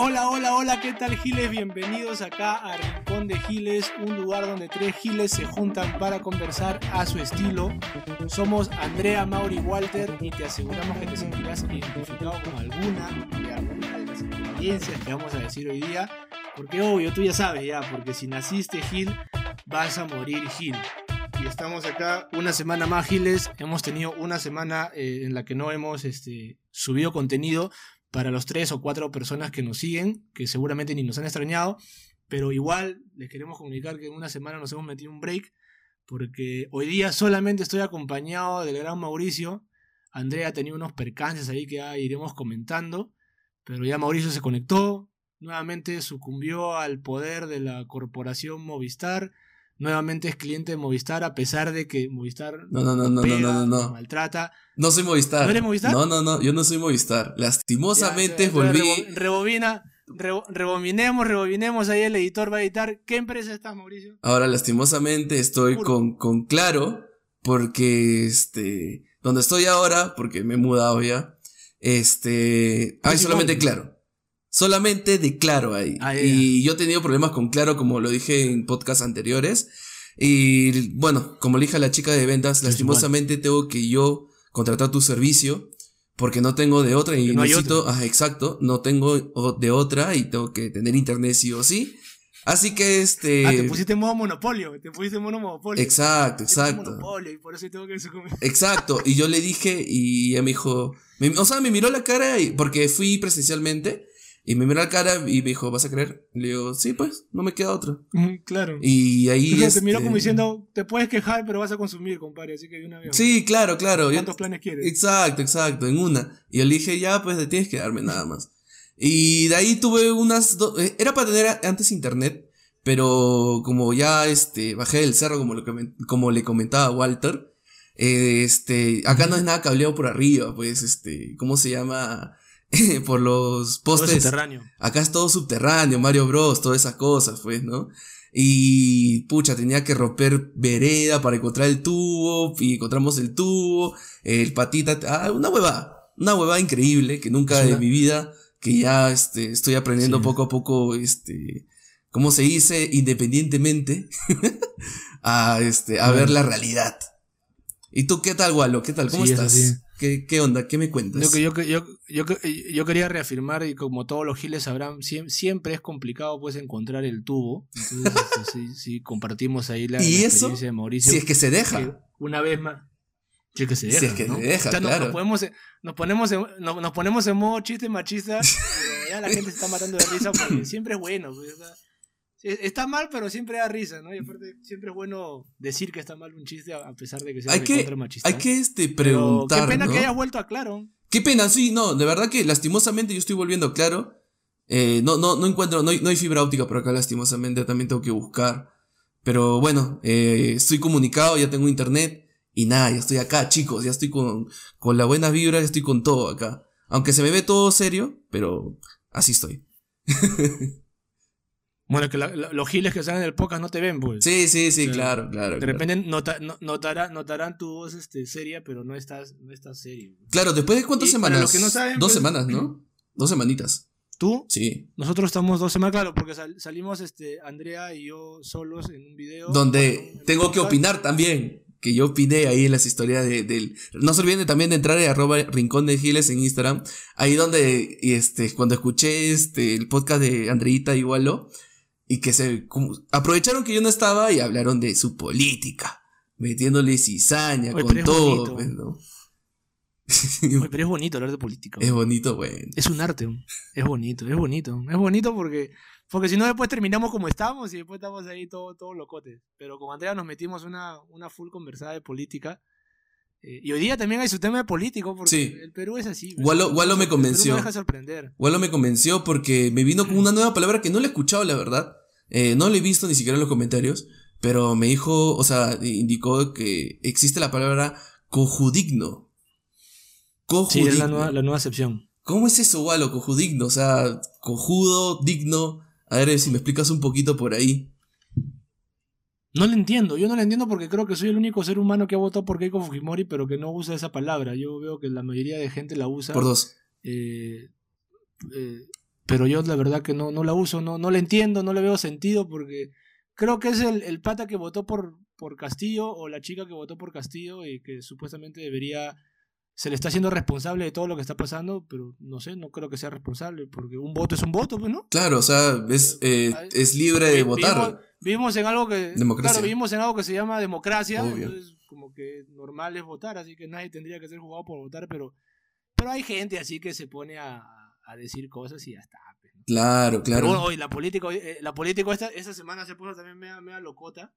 Hola, hola, hola, ¿qué tal Giles? Bienvenidos acá a Rincón de Giles, un lugar donde tres Giles se juntan para conversar a su estilo. Somos Andrea, Mauri, Walter y te aseguramos que te sentirás identificado con alguna de las experiencias que vamos a decir hoy día. Porque obvio, tú ya sabes ya, porque si naciste Gil, vas a morir Gil. Y estamos acá una semana más Giles. Hemos tenido una semana eh, en la que no hemos este, subido contenido para los tres o cuatro personas que nos siguen, que seguramente ni nos han extrañado, pero igual les queremos comunicar que en una semana nos hemos metido un break, porque hoy día solamente estoy acompañado del gran Mauricio. Andrea ha tenido unos percances ahí que ya iremos comentando, pero ya Mauricio se conectó, nuevamente sucumbió al poder de la corporación Movistar, nuevamente es cliente de Movistar a pesar de que Movistar no, no, no, no, pega, no, no, no. maltrata. No soy Movistar. ¿No eres Movistar? No, no, no, yo no soy Movistar. Lastimosamente Ya, volví. rebo- Rebobina, rebo- rebobinemos, rebobinemos, ahí el editor va a editar. ¿Qué empresa estás, Mauricio? Ahora, lastimosamente, estoy con, con Claro, porque este. Donde estoy ahora, porque me he mudado ya. Este. Hay solamente. Claro. Solamente de Claro ahí. Ah, y yo he tenido problemas con Claro, como lo dije en podcasts anteriores. Y bueno, como le dije a la chica de ventas, lastimosamente tengo que yo contratar tu servicio. Porque no tengo de otra y no necesito, ajá, exacto, no tengo de otra y tengo que tener internet sí o sí. Así que este. ah, te pusiste en modo monopolio. Te pusiste en modo monopolio. Exacto, exacto. monopolio y por eso tengo que. Exacto. Y yo le dije y ella me dijo, me- o sea, me miró la cara y, porque fui presencialmente y me miró la cara y me dijo, ¿vas a creer? Le digo, sí, pues, no me queda otra. Claro. Y ahí... Entonces te miró este, como diciendo, te puedes quejar, pero vas a consumir, compadre. Así que de una vez. Sí, claro, claro. yo- ¿Cuántos planes quieres? Exacto, exacto, en una. Y yo le dije, ya, pues, tienes que darme nada más. Y de ahí tuve unas... do- eh, Era para tener antes internet, pero como ya, este, bajé del cerro, como, lo comen- como le comentaba Walter, eh, este, acá no es nada cableado por arriba, pues, este, ¿cómo se llama? por los Todo es postes. subterráneo. Acá es todo subterráneo, Mario Bros, todas esas cosas, pues, ¿no? Y pucha, tenía que romper vereda para encontrar el tubo, y encontramos el tubo, el patita, ah, una hueva, una hueva increíble que nunca de mi vida, que ya este, estoy aprendiendo Sí. poco a poco, este, ¿cómo se dice? Independientemente, a, este, a ver la realidad. ¿Y tú qué tal, Walo? ¿Qué tal? ¿Cómo Sí, es estás? ¿Qué, ¿Qué onda? ¿Qué me cuentas? Yo, yo, yo, yo, que- yo quería reafirmar, y como todos los giles sabrán, siem- siempre es complicado pues encontrar el tubo. Entonces, este, sí, sí, compartimos ahí la, ¿Y la eso? experiencia de Mauricio. si es que se deja. una vez más. Si es que se Si deja. es que ¿no? se deja, O sea, claro. nos, podemos, nos, ponemos en, nos, nos ponemos en modo chiste machista, pero ya la gente se está matando de risa porque siempre es bueno. pues, está mal, pero siempre da risa, ¿no? Y aparte, siempre es bueno decir que está mal un chiste a a pesar de que sea Hay que, recontra machista. hay que este, Pero preguntar. Qué pena ¿no? que hayas vuelto a Claro. Qué pena, sí, no, de verdad que lastimosamente yo estoy volviendo claro. Eh, no, no, no encuentro, no hay, no hay fibra óptica por acá, lastimosamente, también tengo que buscar. Pero bueno, eh, estoy comunicado, ya tengo internet. Y nada, ya estoy acá, chicos, ya estoy con, con la buena vibra, ya estoy con todo acá. Aunque se me ve todo serio, pero así estoy. Bueno, que la- la- los giles que salen del podcast no te ven, pues. Sí, sí, sí, Claro. claro, claro. De claro. repente nota- no- notará- notarán tu voz este, seria, pero no estás, no estás serio. Claro, después de cuántas Y para semanas? los que no saben, Dos pues- semanas, ¿no? Dos semanitas. ¿Tú? Sí. Nosotros estamos dos semanas, claro, porque sal- salimos este, Andrea y yo solos en un video. donde en un tengo que podcast. opinar también. Que yo opiné ahí en las historias de, del. No se olviden también de entrar a arroba rincón de giles en Instagram. Ahí donde, este, cuando escuché este, el podcast de Andreita y Walo, y que se como- aprovecharon que yo no estaba y hablaron de su política, metiéndole cizaña Oye, con todo, pues, ¿no? Oye, pero es bonito hablar de política. es bonito, bueno. Es un arte. Es bonito, es bonito. Es bonito porque, porque si no después terminamos como estamos y después estamos ahí todos todo locotes. Pero con Andrea nos metimos una, una full conversada de política. Eh, y hoy día también hay su tema de político porque Sí. el Perú es así. Walo- Walo me convenció. no deja de sorprender. Me convenció porque me vino con una nueva palabra que no le he escuchado, la verdad. Eh, no le he visto ni siquiera en los comentarios. Pero me dijo, o sea, indicó que existe la palabra cojudigno. Sí, Cojudigno. es la nueva, la nueva acepción. ¿Cómo es eso, Walo? Cojudigno. O sea, cojudo, digno. A ver si me explicas un poquito por ahí. No lo entiendo, yo no lo entiendo porque creo que soy el único ser humano que ha votado por Keiko Fujimori, pero que no usa esa palabra. Yo veo que la mayoría de gente la usa. Por dos. eh, eh, pero yo la verdad que no, no la uso, no, no la entiendo, no le veo sentido porque creo que es el, el pata que votó por, por Castillo o la chica que votó por Castillo y que supuestamente debería se le está haciendo responsable de todo lo que está pasando, pero no sé, no creo que sea responsable, porque un voto es un voto, pues, ¿no? Claro, o sea, es, eh, es libre de votar. Vivimos, en algo que. Claro, vivimos en algo que se llama democracia. Entonces, como que normal es votar, así que nadie tendría que ser jugado por votar, pero. Pero hay gente así que se pone a, a decir cosas y ya está. Pues, claro, claro. Pero hoy la política, eh, la política esta, esta semana se puso también media, media locota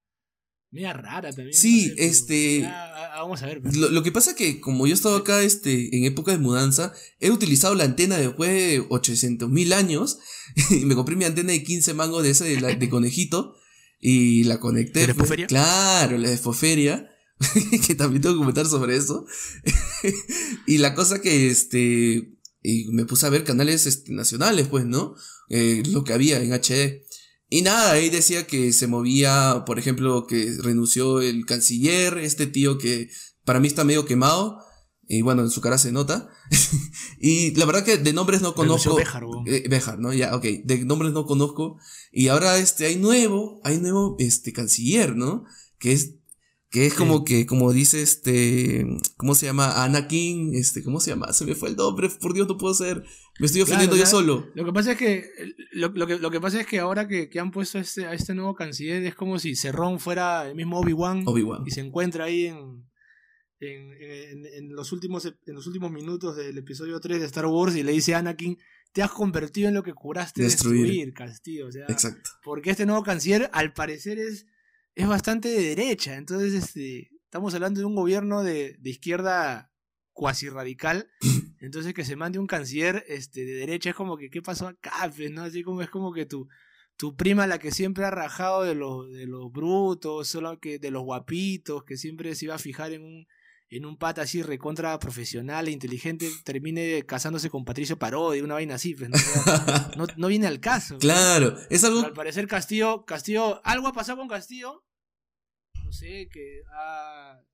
media rara también. Sí, este. vamos a ver. Pues. Lo, que pasa que, como yo he estado acá este, en época de mudanza, he utilizado la antena después de 800 mil años. y me compré mi antena de 15 mangos de ese de, de conejito. Y la conecté. ¿La Foferia? Claro, la de Foferia. que también tengo que comentar sobre eso. y la cosa que este. Y me puse a ver canales este, nacionales, pues, ¿no? Eh, lo que había en HD. Y nada, ahí decía que se movía, por ejemplo, que renunció el canciller, este tío que para mí está medio quemado. Y bueno, en su cara se nota. y la verdad que de nombres no conozco. Bejar, eh, Bejar, ¿no? Ya, ok. De nombres no conozco. Y ahora este, hay nuevo, hay nuevo, este, canciller, ¿no? Que es que es como que, como dice este, ¿cómo se llama? Anakin, este, ¿cómo se llama? Se me fue el nombre, por Dios, no puedo ser. Me estoy ofendiendo yo solo. Lo que pasa es que, lo, que, lo que pasa es que ahora que, que, han puesto a este, a este nuevo canciller es como si Cerrón fuera el mismo Obi-Wan. y se encuentra ahí en, en, en, los últimos, en los últimos minutos del episodio 3 de Star Wars y le dice a Anakin, te has convertido en lo que juraste destruir, destruir Castillo. O sea, Exacto. Porque este nuevo canciller, al parecer, es es bastante de derecha. Entonces, este, estamos hablando de un gobierno de, de izquierda cuasi radical. Entonces, que se mande un canciller este, de derecha es como que, ¿qué pasó acá? Pues, ¿no? Así como es como que tu, tu prima, la que siempre ha rajado de los, de los brutos, solo que de los guapitos, que siempre se iba a fijar en un, en un pata así recontra profesional e inteligente, termine casándose con Patricio Parodi, una vaina así, pues, ¿no? no, viene al caso. Claro, es algo... al parecer Castillo, Castillo, algo ha pasado con Castillo, no sé, que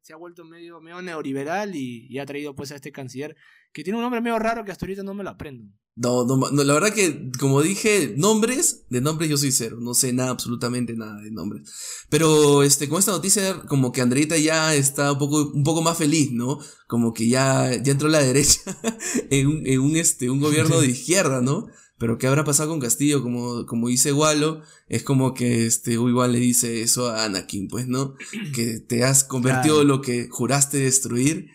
se ha vuelto medio, medio neoliberal y, ha traído pues a este canciller, que tiene un nombre medio raro que hasta ahorita no me lo aprendo. No, no, la verdad que, como dije, nombres, de nombres yo soy cero, no sé nada, absolutamente nada de nombres. Pero, este, con esta noticia, como que Andreita ya está un poco, un poco más feliz, ¿no? Como que ya, ya entró a la derecha en un, en un, este, un gobierno de izquierda, ¿no? Pero ¿qué habrá pasado con Castillo? Como, como dice Walo, es como que este igual le dice eso a Anakin, pues, ¿no? Que te has convertido en lo que juraste destruir.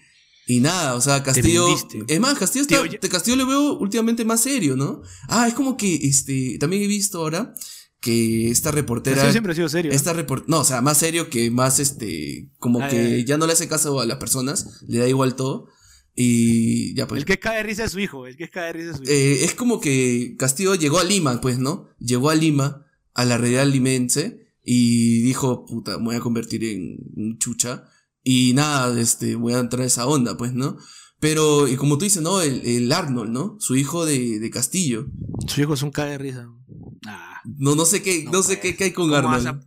Y nada, o sea, Castillo. Es más, Castillo está, Castillo le veo últimamente más serio, ¿no? Ah, es como que este. También he visto ahora que esta reportera. Castillo siempre ha sido serio. Esta report, no, o sea, más serio que más este. Como ah, que ya no le hace caso a las personas, le da igual todo. Y ya pues. El que cae de risa es su hijo, el que cae de risa es su hijo. Eh, es como que Castillo llegó a Lima, pues, ¿no? Llegó a Lima, a la realidad limense, y dijo, puta, me voy a convertir en un chucha. Y nada, este, voy a entrar a esa onda, pues, ¿no? Pero, y como tú dices, ¿no? El, el Arnold, ¿no? Su hijo de, de, Castillo. Su hijo es un cae de risa. No, no sé qué, no, sé qué, qué, hay con Arnold.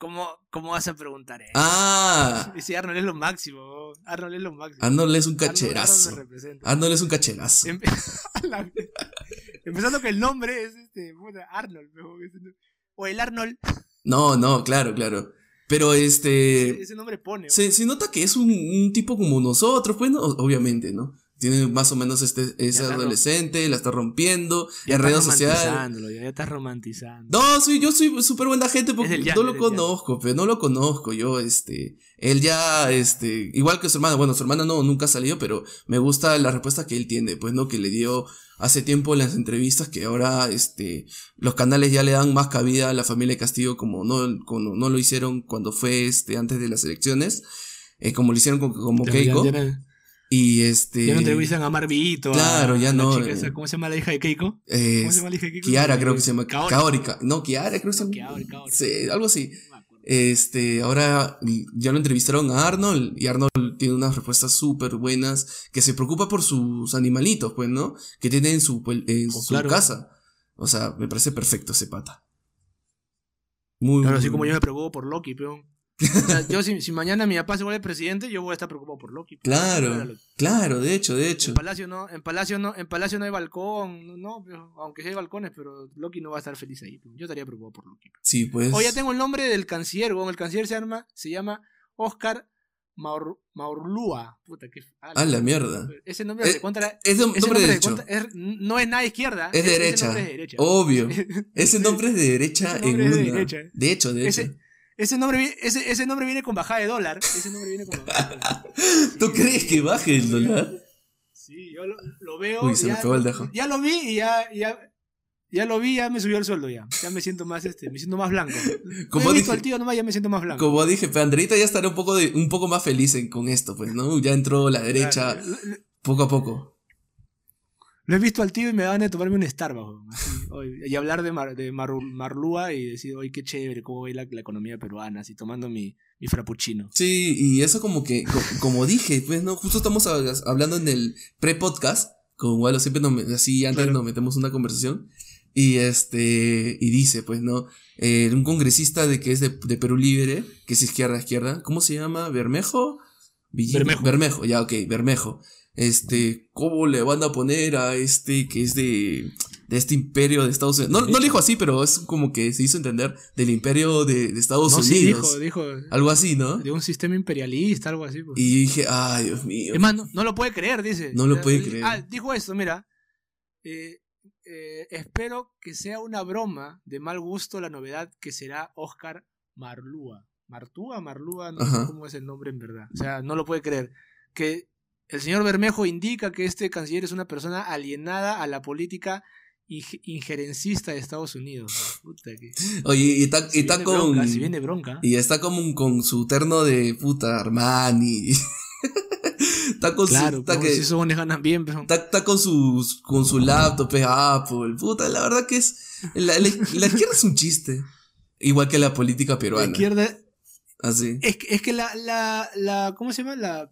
¿Cómo, ¿Cómo vas a preguntar eso? Ah. Dice Arnold es lo máximo. Arnold es lo máximo. Arnold es un cacherazo. Arnold, es un cacherazo. Empezando que el nombre es este, Arnold. O el Arnold. No, no, claro, claro. Pero este. Ese, nombre pone. Se, se, nota que es un, un, tipo como nosotros, pues, obviamente, ¿no? Tiene más o menos este, es adolescente, la está rompiendo, ya en redes sociales. Ya, está romantizando. No, soy, yo soy súper buena gente porque no lo conozco, pero no lo conozco. Yo, este, él ya, este, igual que su hermana, bueno, su hermana no, nunca ha salido, pero me gusta la respuesta que él tiene, pues, ¿no? Que le dio hace tiempo en las entrevistas, que ahora, este, los canales ya le dan más cabida a la familia de Castillo como no, como no lo hicieron cuando fue, este, antes de las elecciones, eh, como lo hicieron con, como Keiko. Y este. Ya no entrevistan a Marvito. Claro, ya no. Eh, ¿Cómo se llama la hija de Keiko? Eh, ¿Cómo se llama la hija de Keiko? Kiara, creo que se llama. Kaori. No, Kiara, creo que se llama. Kiara, Sí, algo así. Este, ahora ya lo entrevistaron a Arnold y Arnold tiene unas respuestas súper buenas que se preocupa por sus animalitos, pues, ¿no? Que tiene en su, en oh, su casa. O sea, me parece perfecto ese pata. Muy Claro, así como yo me preocupo por Loki, pero O sea, yo si, si mañana mi papá se vuelve presidente, yo voy a estar preocupado por Loki. Claro, claro, de hecho, de hecho. En Palacio no, en Palacio no, en Palacio no hay balcón, no, aunque sí hay balcones, pero Loki no va a estar feliz ahí. pues. Yo estaría preocupado por Loki. Sí, pues. O ya tengo el nombre del canciller, weón. El canciller se llama, se llama Oscar Maur, Maurlúa. Puta, qué. A la mierda. Ese nombre Eh, de contra. Es de ese nombre de derecho. contra- es- no es nada izquierda. Es ese derecha. es de derecha. Obvio. Ese nombre es de derecha en es de una. derecha. De hecho, de hecho. Ese, ese, nombre, ese, ese nombre viene con bajada de dólar. Ese nombre viene con bajada de dólar. ¿Tú Sí, crees que baje el dólar? Sí, yo lo, lo veo. Uy, se me ya, pegó el dejo. ya lo vi y ya, ya, ya lo vi, ya me subió el sueldo ya. Ya me siento más, este, me siento más blanco. Como Como he visto dije- al tío nomás, ya me siento más blanco. Como dije, pero Andreita ya estará un poco, de, un poco más feliz en- con esto, pues, ¿no? Ya entró la derecha Claro, poco a poco. Lo he visto al tío y me van a tomarme un Starbucks. así, y hablar de, Mar- de Maru- Marlúa y decir, oye, qué chévere, cómo ve la, la economía peruana, así tomando mi, mi frappuccino. Sí, y eso como que, co- como dije, pues, ¿no? Justo estamos hab- hablando en el pre-podcast, con Walo, siempre nos, así antes Claro. nos metemos una conversación, y este, y dice, pues, ¿no? Eh, un congresista de que es de, de Perú Libre, que es izquierda, izquierda, ¿cómo se llama? ¿Bermejo? Villino- Bermejo. Bermejo, ya, ok, Bermejo. Este, ¿cómo le van a poner a este que es de, de este imperio de Estados Unidos? No, no lo dijo así, pero es como que se hizo entender del imperio de, de Estados No, sí, Unidos. dijo, dijo Algo así, ¿no? de un sistema imperialista, algo así. pues. Y dije, ay, Dios mío. Es más, no, no lo puede creer, dice. No lo puede creer. Ah, dijo esto, mira. eh, eh, espero que sea una broma de mal gusto la novedad que será Oscar Marlúa. ¿Martúa? Marlúa, no Ajá. sé cómo es el nombre en verdad. O sea, no lo puede creer. Que el señor Bermejo indica que este canciller es una persona alienada a la política injerencista de Estados Unidos. Puta que. Oye, y está, y con. bronca, si viene bronca. Y está como con su terno de puta Armani. está con Claro, su. Está, que- si esos ganan bien, pero. está, está con su, con su laptop, es Apple. Puta, la verdad que es. La, la- la izquierda es un chiste. Igual que la política La peruana. izquierda, Así. Es que, es que la, la, la, ¿cómo se llama? La,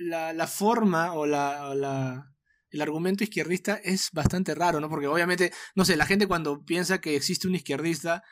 la, la forma o la, o la, el argumento izquierdista es bastante raro, ¿no? Porque obviamente, no sé, la gente cuando piensa que existe un izquierdista,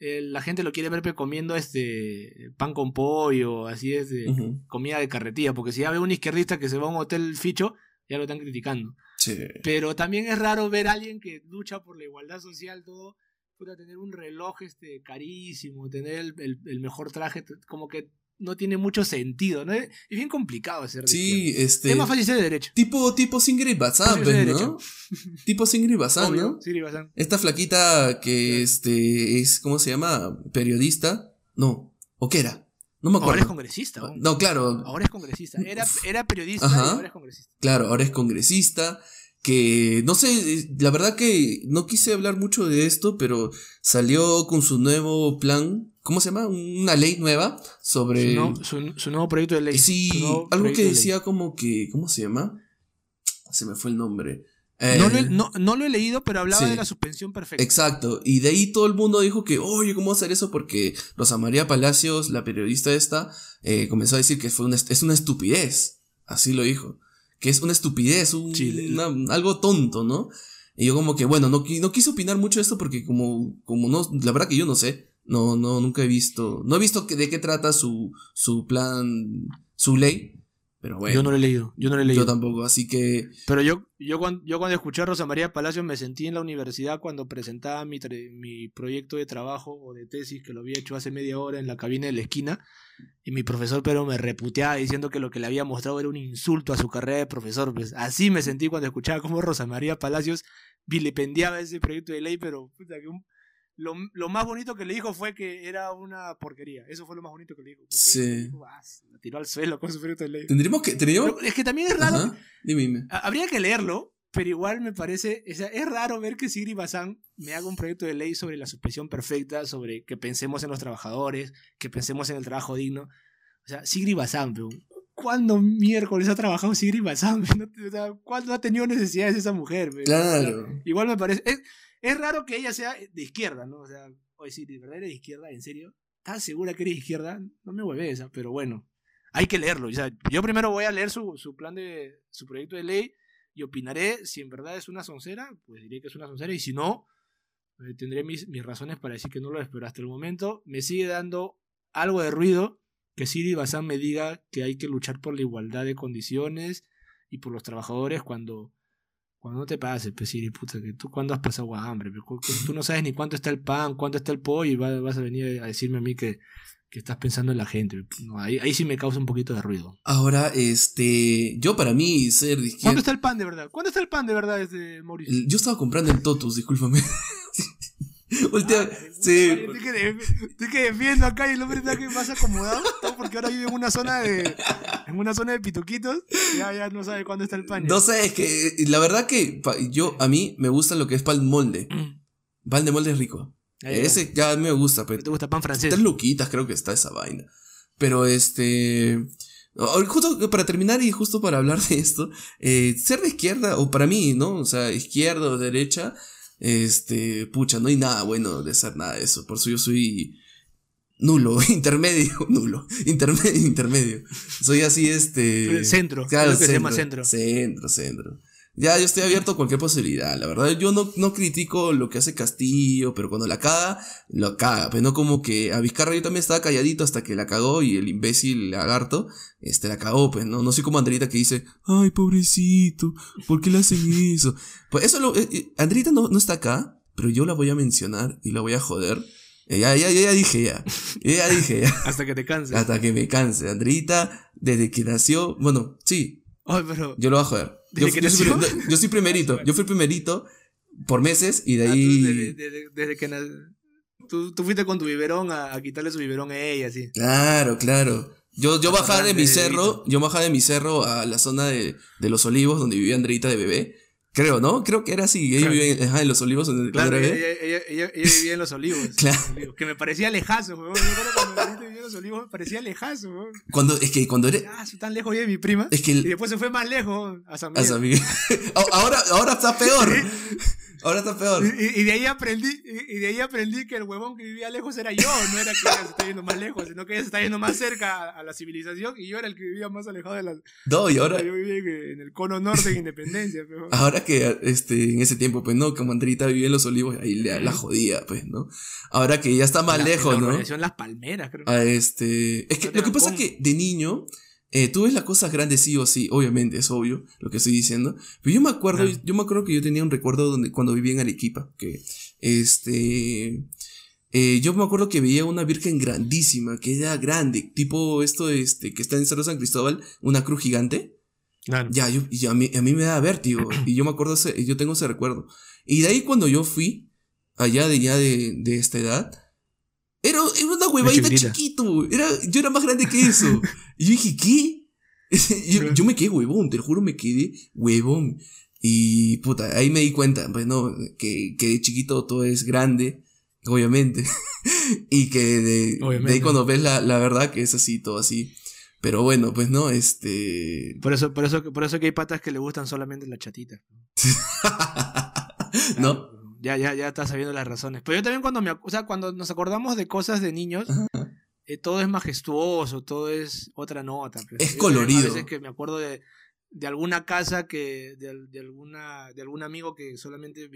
eh, la gente lo quiere ver comiendo este pan con pollo, así es, de comida de carretilla, porque si ya ve un izquierdista que se va a un hotel ficho, ya lo están criticando. Sí. Pero también es raro ver a alguien que lucha por la igualdad social, todo, puta, tener un reloj este, carísimo, tener el, el- el mejor traje, como que no tiene mucho sentido, ¿no? Es bien complicado de Sí, izquierda. este. Es más fácil ser de derecha. Tipo, tipo Singrid Bazán, pues, ¿no? tipo Singrid Bazán, ¿no? sí, Bazán. Esta flaquita que este es, ¿cómo se llama? Periodista. No, ¿o qué era? No me Ahora acuerdo. es congresista. ¿no? No, claro, Ahora es congresista. Era, era periodista Ajá. y ahora es congresista. claro, ahora es congresista. Que no sé, eh, la verdad que no quise hablar mucho de esto, pero salió con su nuevo plan. ¿Cómo se llama? Una ley nueva sobre. Su, no- su- su nuevo proyecto de ley. sí, algo que de ley. decía como que. ¿Cómo se llama? Se me fue el nombre. Eh, No, lo he, no, no lo he leído, pero hablaba sí. de la suspensión perfecta. Exacto, y de ahí todo el mundo dijo que, oye, ¿cómo hacer eso? Porque Rosa María Palacios, la periodista esta, eh, comenzó a decir que fue una, es una estupidez, así lo dijo, que es una estupidez, un- una- algo tonto, ¿no? Y yo como que, bueno, no, no quise opinar mucho de esto porque como, como no, la verdad que yo no sé, no, no, nunca he visto, no he visto que, de qué trata su, su plan, su ley, pero bueno, yo no lo he leído. Yo no lo he leído. yo tampoco, así que, Pero yo, yo, cuando, yo cuando escuché a Rosa María Palacios me sentí en la universidad cuando presentaba mi, tre- mi proyecto de trabajo o de tesis que lo había hecho hace media hora en la cabina de la esquina y mi profesor pero me reputeaba diciendo que lo que le había mostrado era un insulto a su carrera de profesor. Pues así me sentí cuando escuchaba cómo Rosa María Palacios vilipendiaba ese proyecto de ley, pero puta, que un- lo, lo más bonito que le dijo fue que era una porquería. Eso fue lo más bonito que le dijo. Sí. dijo, "Ah, la tiró al suelo con su proyecto de ley. tendríamos que, tendríamos, Pero es que también es raro dime, dime. Ha- Habría que leerlo, pero igual me parece, o sea, es raro ver que Sigri Bazán me haga un proyecto de ley sobre la suspensión perfecta, sobre que pensemos en los trabajadores, que pensemos en el trabajo digno. O sea, Sigri Bazán, pero ¿cuándo miércoles ha trabajado Sigri Bazán? O sea, ¿Cuándo ha tenido necesidades esa mujer? pe? O sea, Claro. igual me parece, es, es raro que ella sea de izquierda, ¿no? O sea, oye, sí, ¿de verdad eres de izquierda? ¿En serio? ¿Estás segura que eres de izquierda? No me hueves, ah, pero bueno, hay que leerlo. O sea, yo primero voy a leer su, su plan de, su proyecto de ley y opinaré si en verdad es una soncera, pues diré que es una soncera y si no, eh, tendré mis, mis razones para decir que no lo es, pero hasta el momento me sigue dando algo de ruido que Siri Bazán me diga que hay que luchar por la igualdad de condiciones y por los trabajadores cuando, cuando no te pases, pues Siri, puta, que tú cuando has pasado hambre, tú no sabes ni cuánto está el pan, cuánto está el pollo y vas a venir a decirme a mí que, que estás pensando en la gente. ahí, ahí, sí me causa un poquito de ruido. Ahora, este, yo para mí ser de ¿Cuánto está el pan de verdad? ¿Cuánto está el pan de verdad, este, Mauricio? Yo estaba comprando en Totus, discúlpame. Última, sí. Estoy que, estoy que defiendo acá y el hombre está que más acomodado, porque ahora vive en una zona de en una zona de pituquitos, ya, ya no sabe cuándo está el pan. No sé, es que la verdad que yo a mí me gusta lo que es pan molde. Mm. Pan de molde es rico. Ese ya me gusta, pero. ¿Te gusta pan francés? Tres luquitas creo que está esa vaina. Pero este. Justo para terminar y justo para hablar de esto, eh, ser de izquierda, o para mí, ¿no? O sea, izquierda o derecha, este, pucha, no hay nada bueno de ser nada de eso. Por eso yo soy nulo, intermedio, nulo, intermedio, intermedio. Soy así, este. Centro, claro, que se llama centro. Centro, centro. Ya, yo estoy abierto a cualquier posibilidad. La verdad, yo no, no critico lo que hace Castillo, pero cuando la caga, lo caga. Pero pues no como que a Vizcarra yo también estaba calladito hasta que la cagó y el imbécil lagarto, este, la cagó, pues, ¿no? No soy como Andrita que dice, ay, pobrecito, ¿por qué le hacen eso? Pues eso lo, eh, eh, Andrita no, no está acá, pero yo la voy a mencionar y la voy a joder. Eh, ya, ya, ya, dije ya. Ya dije ya. Hasta que te canse. Hasta que me canse. Andrita, desde que nació, bueno, sí. Ay, pero... Yo lo voy a joder. Yo, yo, soy, yo, soy, primerito. Yo fui primerito por meses y de ah, ahí. desde, que tú, tú, fuiste con tu biberón a, quitarle su biberón a ella, sí. Claro, claro. Yo, yo bajaba de mi cerro, yo bajaba de mi cerro a la zona de, de los olivos donde vivía Andreita de bebé. Creo, ¿no? Creo que era así. Ella vivía en, los olivos. Claro, ella, ella, ella, vivía en los olivos. claro. Que me parecía lejazo, weón. Cuando vivía en los olivos me parecía lejazo, weón. Cuando, es que cuando. Ah, soy tan lejos de mi prima. Es que Y después se fue más lejos a San Miguel. A San Miguel. ahora, ahora está peor. Ahora está peor. Y, de ahí aprendí, y, de ahí aprendí que el huevón que vivía lejos era yo, no era que ella se está yendo más lejos, sino que ella se está yendo más cerca a, la civilización y yo era el que vivía más alejado de la. No, y ahora. Yo vivía en el cono norte de Independencia, Ahora que este, en ese tiempo, pues no, como Andrita vivía en los olivos, ahí la jodía, pues, ¿no? Ahora que ya está más lejos, ¿no? En las palmeras, creo. A este. Es que lo que pasa es que de niño eh, tú ves las cosas grandes sí o sí, obviamente, es obvio lo que estoy diciendo. Pero yo me acuerdo, yo me acuerdo que yo tenía un recuerdo donde, cuando vivía en Arequipa, que este. Eh, yo me acuerdo que veía una virgen grandísima, que era grande, tipo esto este, que está en Cerro San Cristóbal, una cruz gigante. Ya, yo, y a, mí, a mí me da vértigo, y yo me acuerdo, ese, yo tengo ese recuerdo. Y de ahí cuando yo fui, allá de ya de, de esta edad, era, una huevadita chiquito. Era, yo era más grande que eso. y yo dije, ¿qué? yo, me quedé huevón, te lo juro, me quedé huevón. Y puta, ahí me di cuenta, pues no, que, que de chiquito todo es grande, obviamente. y que de, ahí cuando ves la, la verdad que es así, todo así. Pero bueno, pues no, este. Por eso, por eso, por eso que hay patas que le gustan solamente la chatita. ¿No? Ya, ya, ya estás sabiendo las razones. Pero yo también cuando me, o sea, cuando nos acordamos de cosas de niños, eh, todo es majestuoso, todo es otra nota. Pues. Es colorido. A veces que me acuerdo de, de alguna casa que, de, de, alguna, de algún amigo que solamente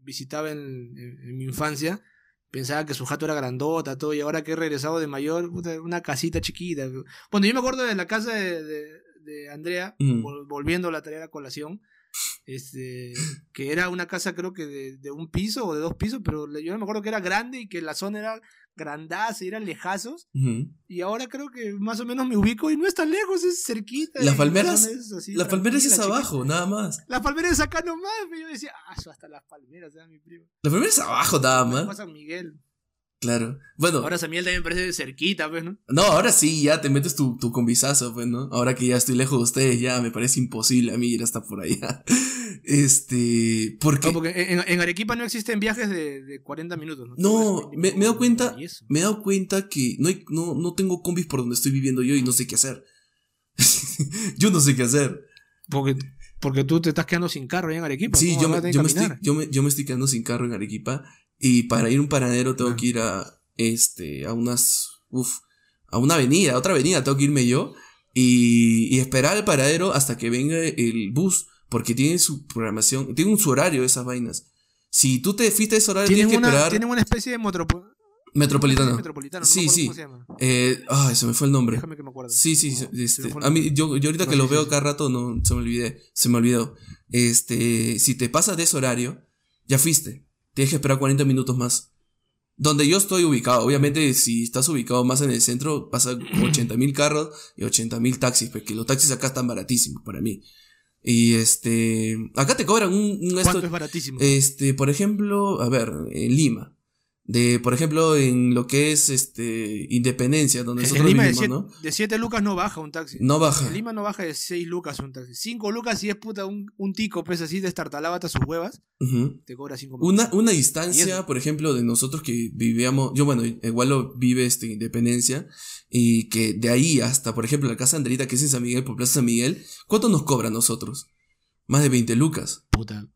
visitaba en, mi infancia, pensaba que su jato era grandota, todo, y ahora que he regresado de mayor, una casita chiquita. Bueno, yo me acuerdo de la casa de, de, Andrea, volviendo a la tarea de colación, este, que era una casa creo que de, un piso o de dos pisos, pero yo no me acuerdo que era grande y que la zona era grandaza, eran lejazos. Y ahora creo que más o menos me ubico y no es tan lejos, es cerquita. Las palmeras, las palmeras es abajo, nada más. Las palmeras es acá nomás, yo decía, ah, hasta las palmeras, era mi primo. Las palmeras es abajo, nada más. San Miguel. Claro. Bueno. Ahora Samuel también parece cerquita, pues, ¿no? No, ahora sí, ya te metes tu, tu combisazo, pues, ¿no? Ahora que ya estoy lejos de ustedes, ya me parece imposible a mí ir hasta por allá. Este. Porque. porque en, Arequipa no existen viajes de, de 40 minutos, ¿no? No, me, me he dado cuenta. Me he dado cuenta que no, hay, no, no tengo combis por donde estoy viviendo yo y no sé qué hacer. yo no sé qué hacer. Porque, porque tú te estás quedando sin carro allá en Arequipa. Sí, yo me, yo, me estoy, yo, me, yo me estoy quedando sin carro en Arequipa y para ir a un paradero tengo que ir a, este, a unas, uf, a una avenida, a otra avenida, tengo que irme yo y, y esperar al paradero hasta que venga el bus, porque tiene su programación, tiene un su horario esas vainas. Si tú te fuiste a ese horario, tienes que una, Tienen una especie de Metropolitano. Metropolitano, no Sí, me sí. ¿Cómo se llama? Eh, ay, se me fue el nombre. Déjame que me acuerdo. Sí, sí, este, el a mí, yo, yo ahorita No, que sí, lo veo sí. cada rato, no, se me olvidé, se me olvidó. Este, si te pasas de ese horario, ya fuiste. Tienes que esperar 40 minutos más. Donde yo estoy ubicado, obviamente, si estás ubicado más en el centro, pasa 80 mil carros y 80 mil taxis, porque los taxis acá están baratísimos para mí. Y este, acá te cobran un, un esto- ¿Cuánto es baratísimo? este, por ejemplo, a ver, en Lima. De, por ejemplo, en lo que es este Independencia, donde en nosotros Lima de vivimos, 7 ¿no? de siete lucas no baja un taxi. No baja. En Lima no baja de 6 lucas un taxi. 5 lucas si es puta un, un tico, pues así de estartalaba hasta sus huevas, te cobra 5 Una, una Y distancia, por ejemplo, de nosotros que vivíamos, yo bueno, igual lo vive este, en Independencia, y que de ahí hasta, por ejemplo, la casa Andrita, que es en San Miguel, por Plaza San Miguel, ¿cuánto nos cobra a nosotros? Más de 20 lucas. Puta.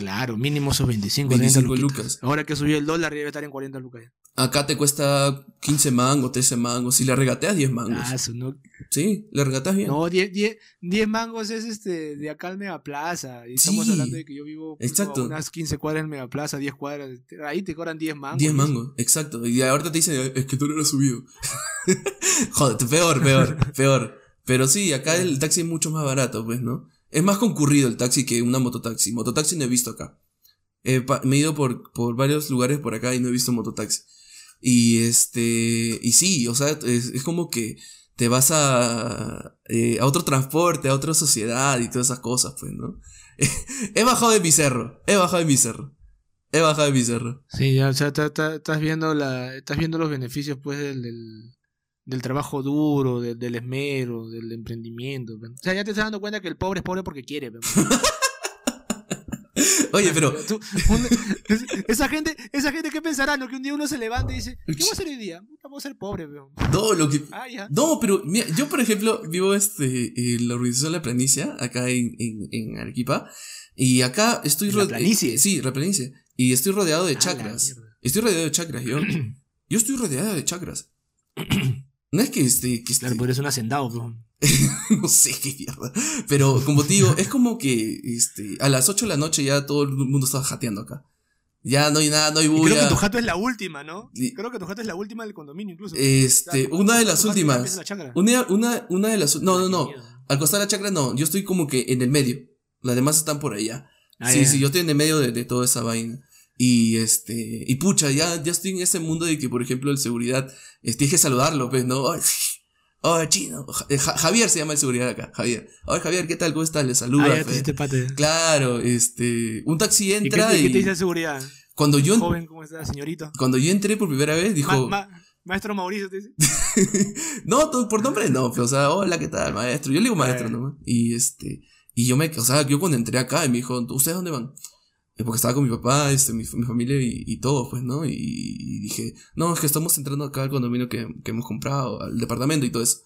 Claro, mínimo esos 25, 25 30 luquitas. lucas. Ahora que subió el dólar, debe estar en 40 lucas. Acá te cuesta 15 mangos, 13 mangos. Si le regateas, 10 mangos. Ah, su- no, Sí, le regateas bien. no 10, 10, 10 mangos es este de acá al Megaplaza. Y estamos Sí. hablando de que yo vivo Exacto. unas 15 cuadras en Megaplaza, 10 cuadras. Ahí te cobran 10 mangos. 10 ¿no? mangos, exacto. Y ahorita te dicen, es que tú no lo has subido. Joder, peor, peor, peor. Pero sí, acá el taxi es mucho más barato, pues, ¿no? Es más concurrido el taxi que una mototaxi. Mototaxi no he visto acá. Pa- me he ido por, por varios lugares por acá y no he visto mototaxi. Y este, y sí, o sea, es, es como que te vas a, eh, a otro transporte, a otra sociedad y todas esas cosas, pues, ¿no? he bajado de mi cerro, he bajado de mi cerro. He bajado de mi cerro. Sí, o sea, estás viendo la, estás viendo los beneficios pues del, del trabajo duro, del, del esmero, del emprendimiento. O sea, ya te estás dando cuenta que el pobre es pobre porque quiere. Oye, pero Tú- un- es- esa gente, esa gente qué pensará, ¿no? Que un día uno se levanta y dice, ¿qué voy a hacer hoy día? Voy a ser pobre, no, lo que, Ah, ya. No, pero mira, yo por ejemplo vivo este, en la organización La Planicia, acá en, en, en Arequipa, y acá estoy ¿En La ro- Planicie? eh, sí, La Planicie. Y estoy rodeado de Ah, chakras. Estoy rodeado de chakras, yo. yo estoy rodeado de chakras. No es que este, que este- Claro, porque eres un hacendado, pe. no sé qué mierda. Pero como te digo, es como que este, a las 8 de la noche ya todo el mundo está jateando acá. Ya no hay nada, no hay Y creo bulla. que tu jato es la última, ¿no? Y- Creo que tu jato es la última del condominio, incluso. Este, O sea, una de las últimas. la. Una, una, una de las. No, no, no. Al costar la chacra no, yo estoy como que en el medio. Las demás están por allá. Ah, sí, sí, yo estoy en el medio de, de toda esa vaina. Y este, y pucha, ya, ya estoy en ese mundo de que, por ejemplo, el seguridad, eh, tienes que saludarlo, pues, ¿no? Ay, oh, chino. Ja- eh, Ja- Javier se llama el seguridad acá, Javier. Oye, Javier, ¿qué tal? ¿Cómo estás? Le Ah, saluda. ya te pues. pate. Claro, este, un taxi ¿Y qué, entra y qué te dice de seguridad? cuando yo, Joven, ¿cómo está, señorito? cuando yo entré por primera vez, dijo, Ma- ma- maestro Mauricio, te dice. no, por nombre no, pero, o sea, hola, ¿qué tal, maestro? Yo le digo maestro Eh. nomás. Y este, y yo me, o sea, yo cuando entré acá y me dijo, ¿ustedes dónde van? Porque estaba con mi papá, este, mi, mi familia y, y todo, pues, ¿no? Y, y dije, no, es que estamos entrando acá al condominio que, que hemos comprado, al departamento y todo eso.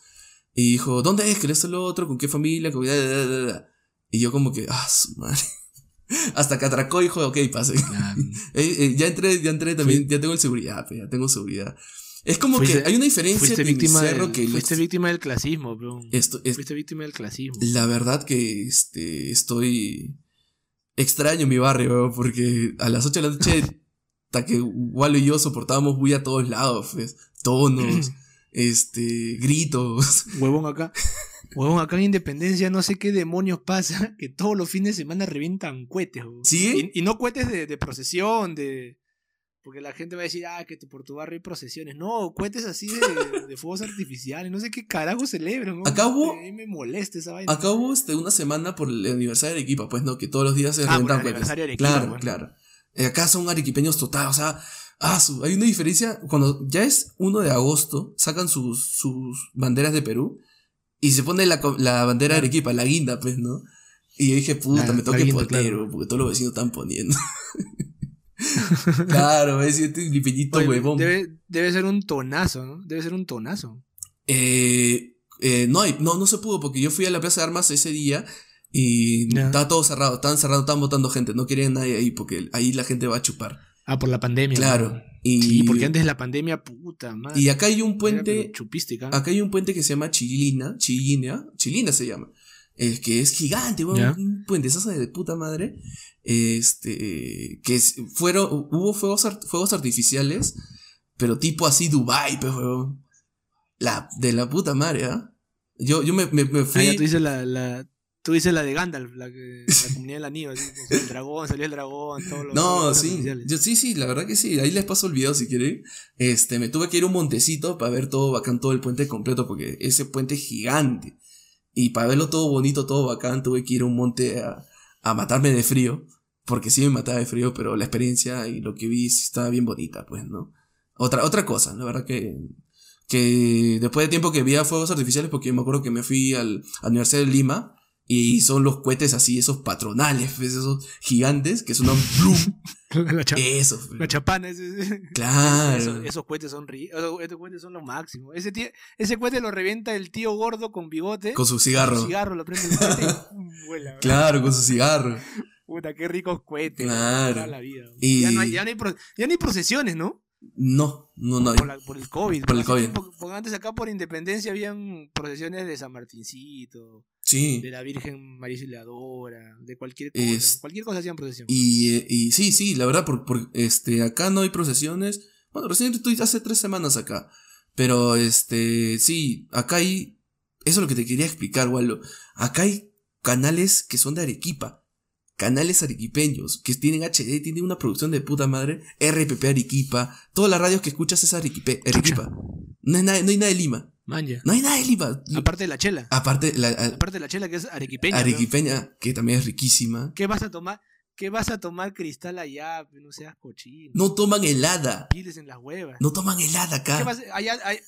Y dijo, ¿dónde es? ¿Qué es lo otro? ¿Con qué familia? ¿Con... da, da, da, da?". Y yo como que, ah, su madre. Hasta que atracó y dijo, ok, pase. Claro. Eh, eh, ya entré, ya entré también, ya tengo el seguridad, pues, ya tengo seguridad. Es como Fuiste- que hay una diferencia Fuiste víctima, del, que fuiste los- víctima del clasismo, bro. esto es Fuiste víctima del clasismo. la verdad que este estoy extraño mi barrio porque a las 8 de la noche hasta que Walo y yo soportábamos bulla a todos lados pues, tonos este gritos Huevón acá. Huevón acá en Independencia, no sé qué demonios pasa, que todos los fines de semana revientan cohetes, huevón. ¿Sí? Y, y no cohetes de, de procesión, de. Porque la gente va a decir, ah, que por tu barrio hay procesiones. No, cohetes así de, de fuegos artificiales. No sé qué carajo celebran. ¿no? Acá hubo- A mí me molesta esa vaina. acá hubo este, una semana por el aniversario de Arequipa pues no que todos los días se Ah, reventan cohetes. aniversario de Arequipa, claro pues. claro Eh, acá son arequipeños total o sea ah, su- hay una diferencia cuando ya es 1 de agosto sacan sus, sus banderas de Perú y se pone la, la bandera de Claro. Arequipa la guinda pues no y yo dije, puta, La- me toque guinda, potero, claro. porque todos los vecinos están poniendo. claro, es este lipeñito Oye, huevón. debe, debe ser un tonazo, ¿no? Debe ser un tonazo. Eh, eh, no no, no se pudo porque yo fui a la Plaza de Armas ese día y Ya. estaba todo cerrado, estaban cerrados, estaban votando gente, no querían nadie ahí porque ahí la gente va a chupar. Ah, por la pandemia. Claro. ¿no? Y, Sí, porque antes de la pandemia, puta madre. y acá hay un puente, acá hay un puente que se llama Chilina, Chilina, Chilina se llama. Es que es gigante, weón, Ya. un puente de puta madre. Este, que es- fueron, hubo fuegos, art- fuegos artificiales pero tipo así Dubai, pues, weón. La, de la puta madre, ¿ah? Yo, yo me, me, me Ah, fui. ya tú dices la, la, tú dices la de Gandalf, la, que, la comunidad de la nieve, así, el dragón, salía el dragón, todos los... No, sí. Yo, sí, sí, la verdad que sí. Ahí les paso el video si quieren. Este, me tuve que ir a un montecito para ver todo bacán, todo el puente completo, porque ese puente es gigante. Y para verlo todo bonito, todo bacán, tuve que ir a un monte a, a matarme de frío. Porque sí me mataba de frío, pero la experiencia y lo que vi estaba bien bonita, pues, ¿no? Otra, otra cosa, la verdad que, que después de tiempo que vi a fuegos artificiales, porque me acuerdo que me fui al, a la Universidad de Lima, y son los cohetes así, esos patronales, pues, esos gigantes que suenan blum. la, cha- pues. la chapana, ese- Claro. Esos, esos cohetes son esos, esos cohetes son lo máximo. Ese, tío- ese cohete lo revienta el tío gordo con bigote. Con su Con cigarro. su cigarro lo prende el cohete y vuela. Claro, con su cigarro. Puta, qué ricos cohetes. Claro. toda la vida. Y- Ya, no hay, ya, no hay pro- ya no hay procesiones, ¿no? No, no, no. Por, la- por el COVID. Por el COVID. tiempo- porque antes acá por Independencia habían procesiones de San Martincito, Sí. de la Virgen María Auxiliadora, de cualquier cosa. Es- Cualquier cosa hacían procesión. Y, eh, y sí, sí, la verdad, por, por- este, acá no hay procesiones. Bueno, recién estoy hace tres semanas acá. Pero este, sí, acá hay. Eso es lo que te quería explicar, Waldo. Acá hay canales que son de Arequipa. Canales arequipeños, que tienen HD, tienen una producción de puta madre. RPP Arequipa. Todas las radios que escuchas es Arequipe, Arequipa. No hay, nada, no hay nada de Lima. Manja. No hay nada de Lima. Aparte de la chela. Aparte, la, a- Aparte de la chela que es arequipeña. ¿no? arequipeña, que también es riquísima. ¿Qué vas a tomar? ¿Qué vas a tomar cristal allá? No seas cochino. No toman helada. Pides en las huevas. No toman helada acá. ¿Qué vas a- allá, hay-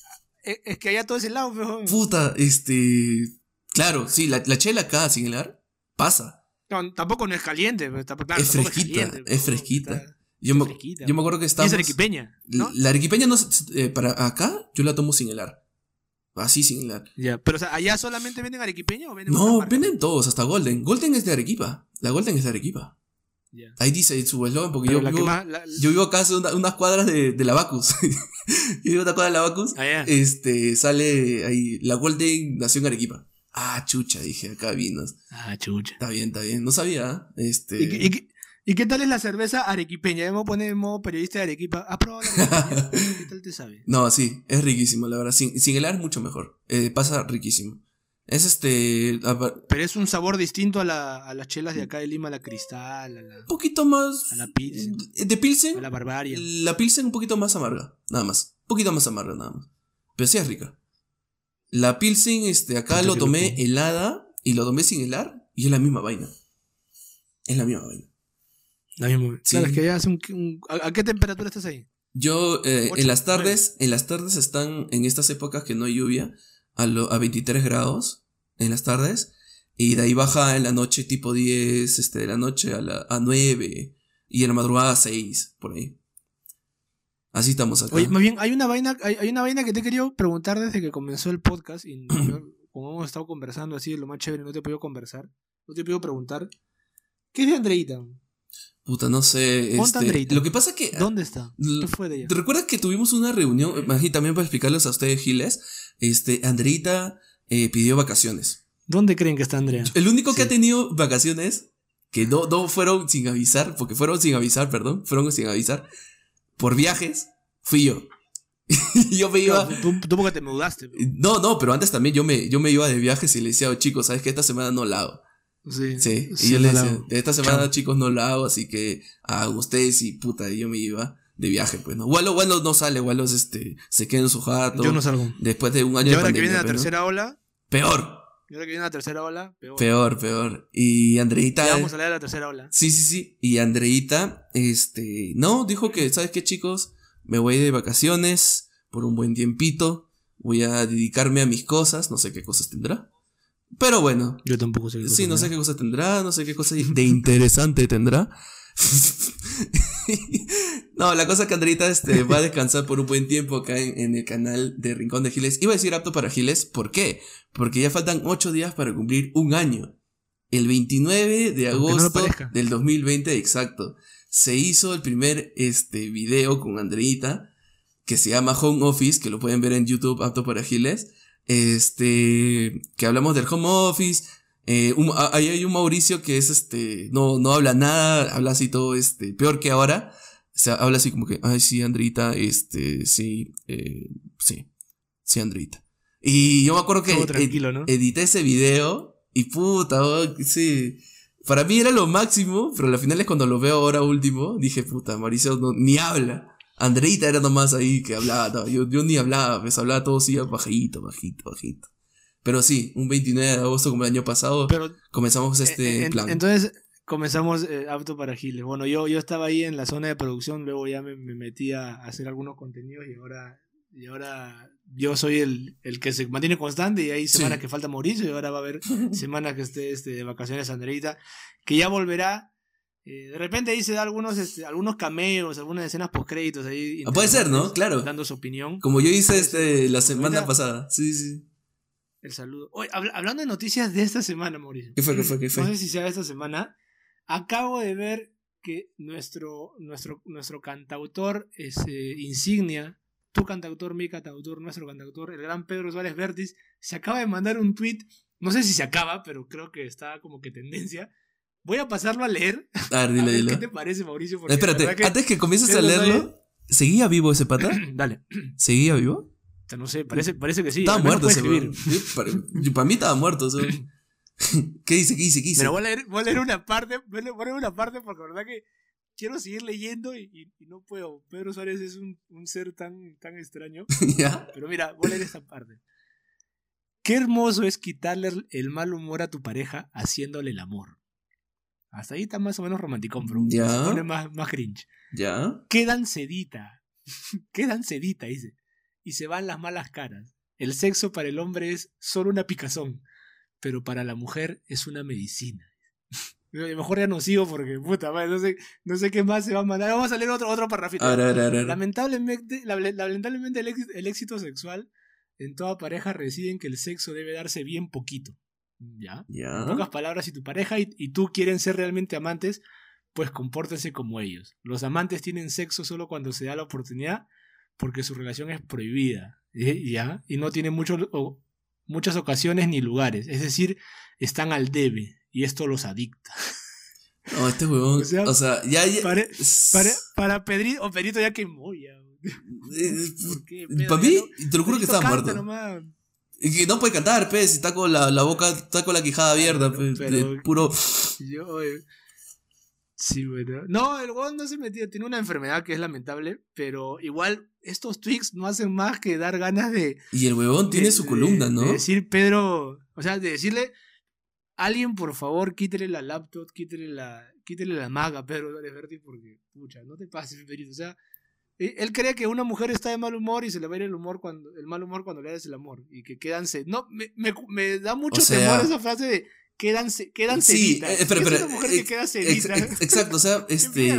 eh, es que allá todo es helado, pero Puta, este. Claro, sí, la, la chela acá sin helar pasa. no, tampoco no es caliente, pero tampoco, claro, Es fresquita, caliente, es fresquita. está- Yo me, fresquita, yo me acuerdo que y estábamos. es arequipeña, ¿no? La arequipeña no. se- eh, para acá, yo la tomo sin helar. Así sin helar. Ya, pero o sea, allá solamente venden arequipeña o venden No, venden todos, hasta Golden. Golden es de Arequipa. La Golden es de Arequipa. Ahí dice su eslogan, porque yo la vivo, más- la- yo vivo acá hace una- unas cuadras de, de la Bacus. yo vivo una cuadra de la Bacus. Ah, ya. Este, sale ahí, la Golden nació en Arequipa. Ah, chucha, dije, acá vinos. Ah, chucha. Está bien, está bien. No sabía, ¿eh? este. ¿Y, y y qué tal es la cerveza arequipeña? Debemos poner en modo periodista de Arequipa. ¿Has probado la? ¿Qué tal te sabe? No, sí, es riquísimo, la verdad. Sin, sin helar, mucho mejor. Eh, pasa riquísimo. Es este. Un Pero es un sabor distinto a, la, a las chelas de acá de Lima, a la Cristal, a la, poquito más. a la Pilsen, De Pilsen. a la Barbaria. La Pilsen un poquito más amarga, nada más. Un poquito más amarga, nada más. Pero sí es rica. La Pilsen, este, acá lo tomé helada y lo tomé sin helar y es la misma vaina. Es la misma vaina. La misma. Sí. Claro, es que ya hace un, un- ¿a, a qué temperatura estás ahí? Yo, eh, en las tardes, en las tardes están, en estas épocas que no hay lluvia, a, lo- a 23 grados en las tardes. Y de ahí baja en la noche, tipo 10 este, de la noche a, la, a 9. Y en la madrugada a 6, por ahí. Así estamos acá. Oye, más bien, hay una vaina, hay, hay una vaina que te he querido preguntar desde que comenzó el podcast y como hemos estado conversando así lo más chévere, no te he podido conversar, no te he podido preguntar. ¿Qué es de Andreita? Puta, no sé. ¿Dónde está este, Andreita? lo que pasa es que. ¿Dónde está? ¿Qué fue de ella? ¿Te recuerdas que tuvimos una reunión? Y también para explicarles a ustedes, Giles. Este, Andreita eh, pidió vacaciones. ¿Dónde creen que está Andrea? El único que ha tenido vacaciones, que no, no fueron sin avisar, porque fueron sin avisar, perdón, fueron sin avisar, por viajes, fui yo. Yo me iba. No, tú, tú porque te mudaste. bro. No, no, pero antes también yo me, yo me iba de viajes y le decía, "Oh, chicos, ¿sabes que Esta semana no la hago. Sí, Sí, y sí, yo no decía, esta semana, Chao. chicos, no la hago, así que a ustedes y puta, y yo me iba de viaje, pues, ¿no? Wallo, Wallo no sale, Wallo es, este, se queda en su jato. Yo no salgo. Después de un año Y de ahora que pandemia, viene la pues, ¿no? tercera ola, Peor, y ahora que viene la tercera ola, peor. peor, peor. Y Andreita. Ya vamos a de la tercera ola. Sí, sí, sí. Y Andreita, este, no, dijo que, ¿sabes qué, chicos? Me voy de vacaciones por un buen tiempito. Voy a dedicarme a mis cosas. No sé qué cosas tendrá. Pero bueno, Yo tampoco sé. qué sí, cosa no sé qué cosas tendrá, no sé qué cosa de interesante tendrá. no, la cosa es que Andreita este, va a descansar por un buen tiempo acá en, en el canal de Rincón de Giles. Iba a decir apto para Giles, ¿por qué? Porque ya faltan 8 días para cumplir un año. El 29 de no agosto del 2020, exacto, se hizo el primer este, video con Andreita que se llama Home Office, que lo pueden ver en YouTube apto para Giles. Este, que hablamos del home office. Eh, un- ahí hay un Mauricio que es este, no, no habla nada, habla así todo este, peor que ahora. se habla así como que, ay, sí, Andrita, este, sí, eh, sí, sí, Andrita. Y yo me acuerdo que ed- tranquilo, ¿no? edité ese video y puta, oh, sí. Para mí era lo máximo, pero al final es cuando lo veo ahora último, dije, puta, Mauricio no, ni habla. Andreita era nomás ahí que hablaba, no, yo, yo ni hablaba, pues hablaba todo así bajito, bajito, bajito. Pero sí, un 29 de agosto como el año pasado, Pero comenzamos este en- plan. entonces comenzamos eh, apto para Giles. Bueno, yo, yo estaba ahí en la zona de producción, luego ya me, me metí a hacer algunos contenidos y ahora, y ahora yo soy el, el que se mantiene constante y hay Sí. semanas que falta Mauricio y ahora va a haber semanas que esté este, de vacaciones Andreita, que ya volverá. Eh, de repente da algunos, este, algunos cameos, algunas escenas post créditos ahí. Ah, puede ser, ¿no? Claro. Dando su opinión. Como yo hice este la semana Ahorita- pasada. Sí, sí. El saludo. Oye, habla- hablando de noticias de esta semana, Mauricio. ¿Qué fue, qué fue, qué fue? No sé si sea esta semana. Acabo de ver que nuestro, nuestro, nuestro cantautor es, eh, insignia, tu cantautor, mi cantautor, nuestro cantautor, el gran Pedro Suárez Vértiz, se acaba de mandar un tweet. No sé si se acaba, pero creo que está como que tendencia. Voy a pasarlo a leer. A ver, A dile, ver dile. ¿Qué te parece, Mauricio? Porque Espérate, que- antes que comiences a leerlo, ¿seguía vivo ese pata? Dale. ¿Seguía vivo? No sé, parece, parece que sí. estaba muerto ese Para, para mí estaba muerto. ¿Qué dice? ¿Qué dice? ¿Qué dice? Pero voy a leer, voy a leer una parte, voy a leer voy a leer una parte porque la verdad que quiero seguir leyendo y, y- y no puedo. Pedro Suárez es un, un ser tan, tan extraño. ¿Ya? Pero mira, voy a leer esta parte. Qué hermoso es quitarle el mal humor a tu pareja haciéndole el amor. Hasta ahí está más o menos romántico, bro. Ya. Se pone más, más cringe. ¿Ya? Quedan sedita. Quedan sedita, dice. Y se van las malas caras. El sexo para el hombre es solo una picazón, pero para la mujer es una medicina. A lo mejor ya no sigo porque, puta madre, no sé, no sé qué más se va a mandar. Vamos a leer otro, otro parrafito. Lamentablemente, lamentablemente el, éxito, el éxito sexual en toda pareja reside en que el sexo debe darse bien poquito. ¿Ya? Pocas palabras, si tu pareja y, y tú quieren ser realmente amantes, pues compórtense como ellos. Los amantes tienen sexo solo cuando se da la oportunidad porque su relación es prohibida. ¿eh? ¿Ya? Y no tienen mucho, o- muchas ocasiones ni lugares. Es decir, están al debe y esto los adicta. No, este huevón. O sea, o sea, ya. ya Para, para, para Pedrito, o Pedrito ya quemó ya. eh, ¿Por qué? Para mí, te lo juro que Pedrito canta muerto. nomás. Y que no puede cantar, pues, está con la, la boca, está con la quijada abierta, pues, Pero- de puro. Yo, eh, sí, bueno. No, el weón no se metió. Tiene una enfermedad que es lamentable, pero igual estos tweets no hacen más que dar ganas de. Y el huevón tiene de- su columna, ¿no? De decir, Pedro. O sea, de decirle. Alguien, por favor, quítele la laptop, quítele la, quítele la maga, Pedro Vértiz, porque, pucha, no te pases, Pedrito. O sea, él cree que una mujer está de mal humor y se le va a ir el humor cuando, el mal humor cuando le das el amor. Y que quédanse. No, me, me, me da mucho O sea- temor esa frase de quédanse, quédanse. Sí, eh, espera, es espera, una mujer eh, que queda Ex- sedita. ex- exacto, o sea, este.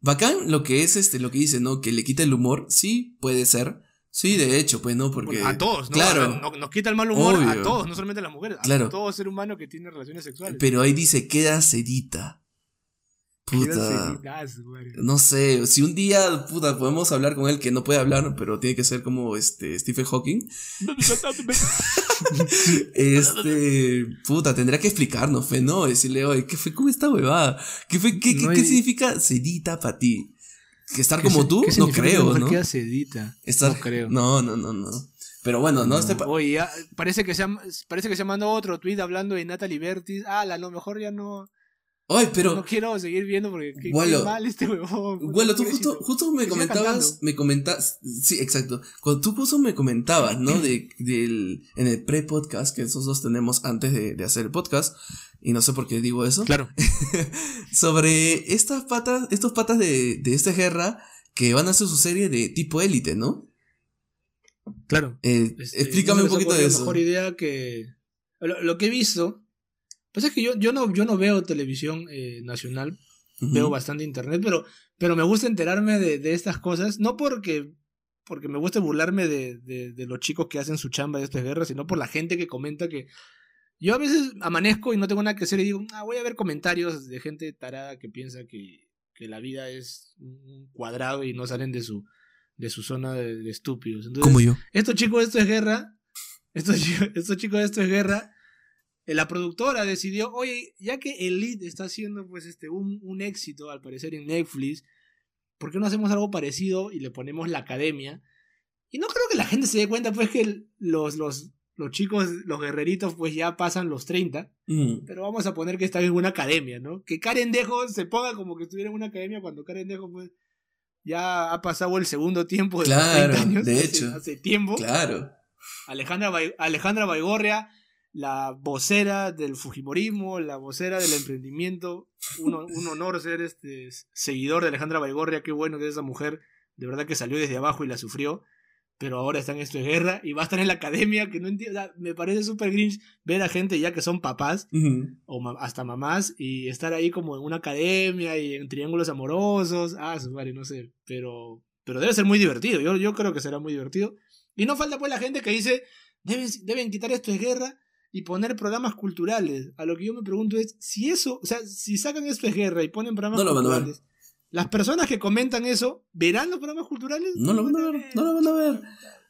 Bacán lo que es este, lo que dice, ¿no? Que le quita el humor, sí, puede ser. Sí, de hecho, pues no, porque. Bueno, a todos, ¿no? Claro. Nos quita el mal humor a todos, no solamente a las mujeres, Claro. a todo ser humano que tiene relaciones sexuales. Pero ahí dice, queda sedita. Puta. güey. No sé, si un día, puta, podemos hablar con él que no puede hablar, pero tiene que ser como este Stephen Hawking. Este, puta, tendrá que explicarnos, fe, ¿no? Decirle, oye, ¿qué fue con esta huevada? ¿Qué, fue, qué, qué- No, qué y- significa sedita para ti? ¿Que estar ¿Qué como se- tú? No creo, ¿no? sedita. Estar- No creo. No, no, no, no. Pero bueno, no, este Oye, ya, parece que se ha, parece que se mandó otro tweet hablando de Natalie Bertis. Ah, a lo mejor ya no, Oye, pero, no quiero seguir viendo porque qué, mal este huevón. Bueno, tú justo, justo me comentabas, me comentas, sí, exacto. Cuando tú justo me comentabas, ¿no? De, del, en el pre-podcast que nosotros tenemos antes de, de hacer el podcast, y no sé por qué digo eso, Claro. sobre estas patas, estos patas de, de esta guerra que van a hacer su serie de tipo élite, ¿no? Claro. Eh, Este, explícame no un poquito de eso. mejor idea que. Lo, lo que he visto. Pues es que yo, yo, no, yo no veo televisión eh, nacional, Ujú. veo bastante internet, pero, pero me gusta enterarme de, de estas cosas, no porque, porque me guste burlarme de, de, de los chicos que hacen su chamba de estas guerras, sino por la gente que comenta que. Yo a veces amanezco y no tengo nada que hacer y digo, ah, voy a ver comentarios de gente tarada que piensa que, que la vida es un cuadrado y no salen de su, de su zona de, estúpidos. Entonces, Como yo. estos chicos, esto es guerra. Estos, chicos- estos chicos, esto es guerra. Eh, La productora decidió, oye, ya que Elite está haciendo pues este un, un éxito al parecer en Netflix, ¿por qué no hacemos algo parecido y le ponemos la academia? Y no creo que la gente se dé cuenta, pues, que los, los, los chicos, los guerreritos, pues ya pasan los 30. Mm. Pero vamos a poner que está en una academia, ¿no? Que Karen Dejo se ponga como que estuviera en una academia cuando Karen Dejo, pues, ya ha pasado el segundo tiempo de los Claro, 30 años. de hace- hecho. Hace tiempo. Claro. Alejandra, Bai- Alejandra Baigorria, la vocera del Fujimorismo, la vocera del emprendimiento. Un, ho- un honor ser este seguidor de Alejandra Baigorria. Qué bueno que es esa mujer. De verdad que salió desde abajo y la sufrió. Pero ahora está en esto de guerra y va a estar en la academia. Que no entiendo. o sea, me parece súper grinch ver a gente ya que son papás o ma- hasta mamás y estar ahí como en una academia y en triángulos amorosos. Ah, su madre, no sé. Pero, pero debe ser muy divertido. Yo, yo creo que será muy divertido. Y no falta pues la gente que dice, deben, deben quitar esto de guerra y poner programas culturales. A lo que yo me pregunto es, si eso, o sea, si sacan esto de guerra y ponen programas No lo van a ver. culturales, las personas que comentan eso, ¿verán los programas culturales? No lo van a ver, no lo van a ver.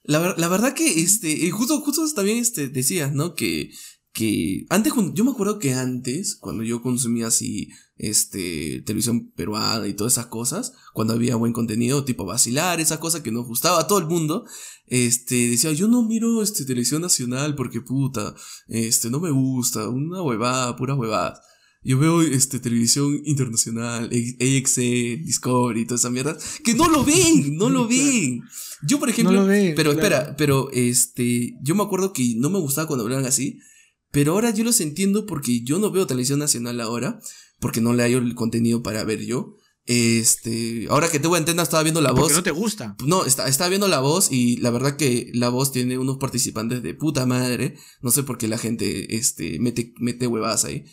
La, ver- la verdad que, este, justo, justo también, este, decías, ¿no? Que, que antes, yo me acuerdo que antes, cuando yo consumía así, este, televisión peruana y todas esas cosas, cuando había buen contenido, tipo vacilar, esa cosa que nos gustaba a todo el mundo, este, decía, yo no miro, este, televisión nacional porque puta, este, no me gusta, una huevada, puras huevadas. Yo veo este televisión internacional, AXN, Discovery y toda esa mierda, que no lo ven, no lo ven. Yo, por ejemplo, lo ven, pero claro. espera, pero este, yo me acuerdo que no me gustaba cuando hablaban así, pero ahora yo los entiendo porque yo no veo televisión nacional ahora, porque no le hallo el contenido para ver yo. Este, ahora que te voy a entender, estaba viendo la Porque voz. no te gusta. No, está, estaba viendo la voz y la verdad que la voz tiene unos participantes de puta madre. No sé por qué la gente este, mete, mete huevadas ahí.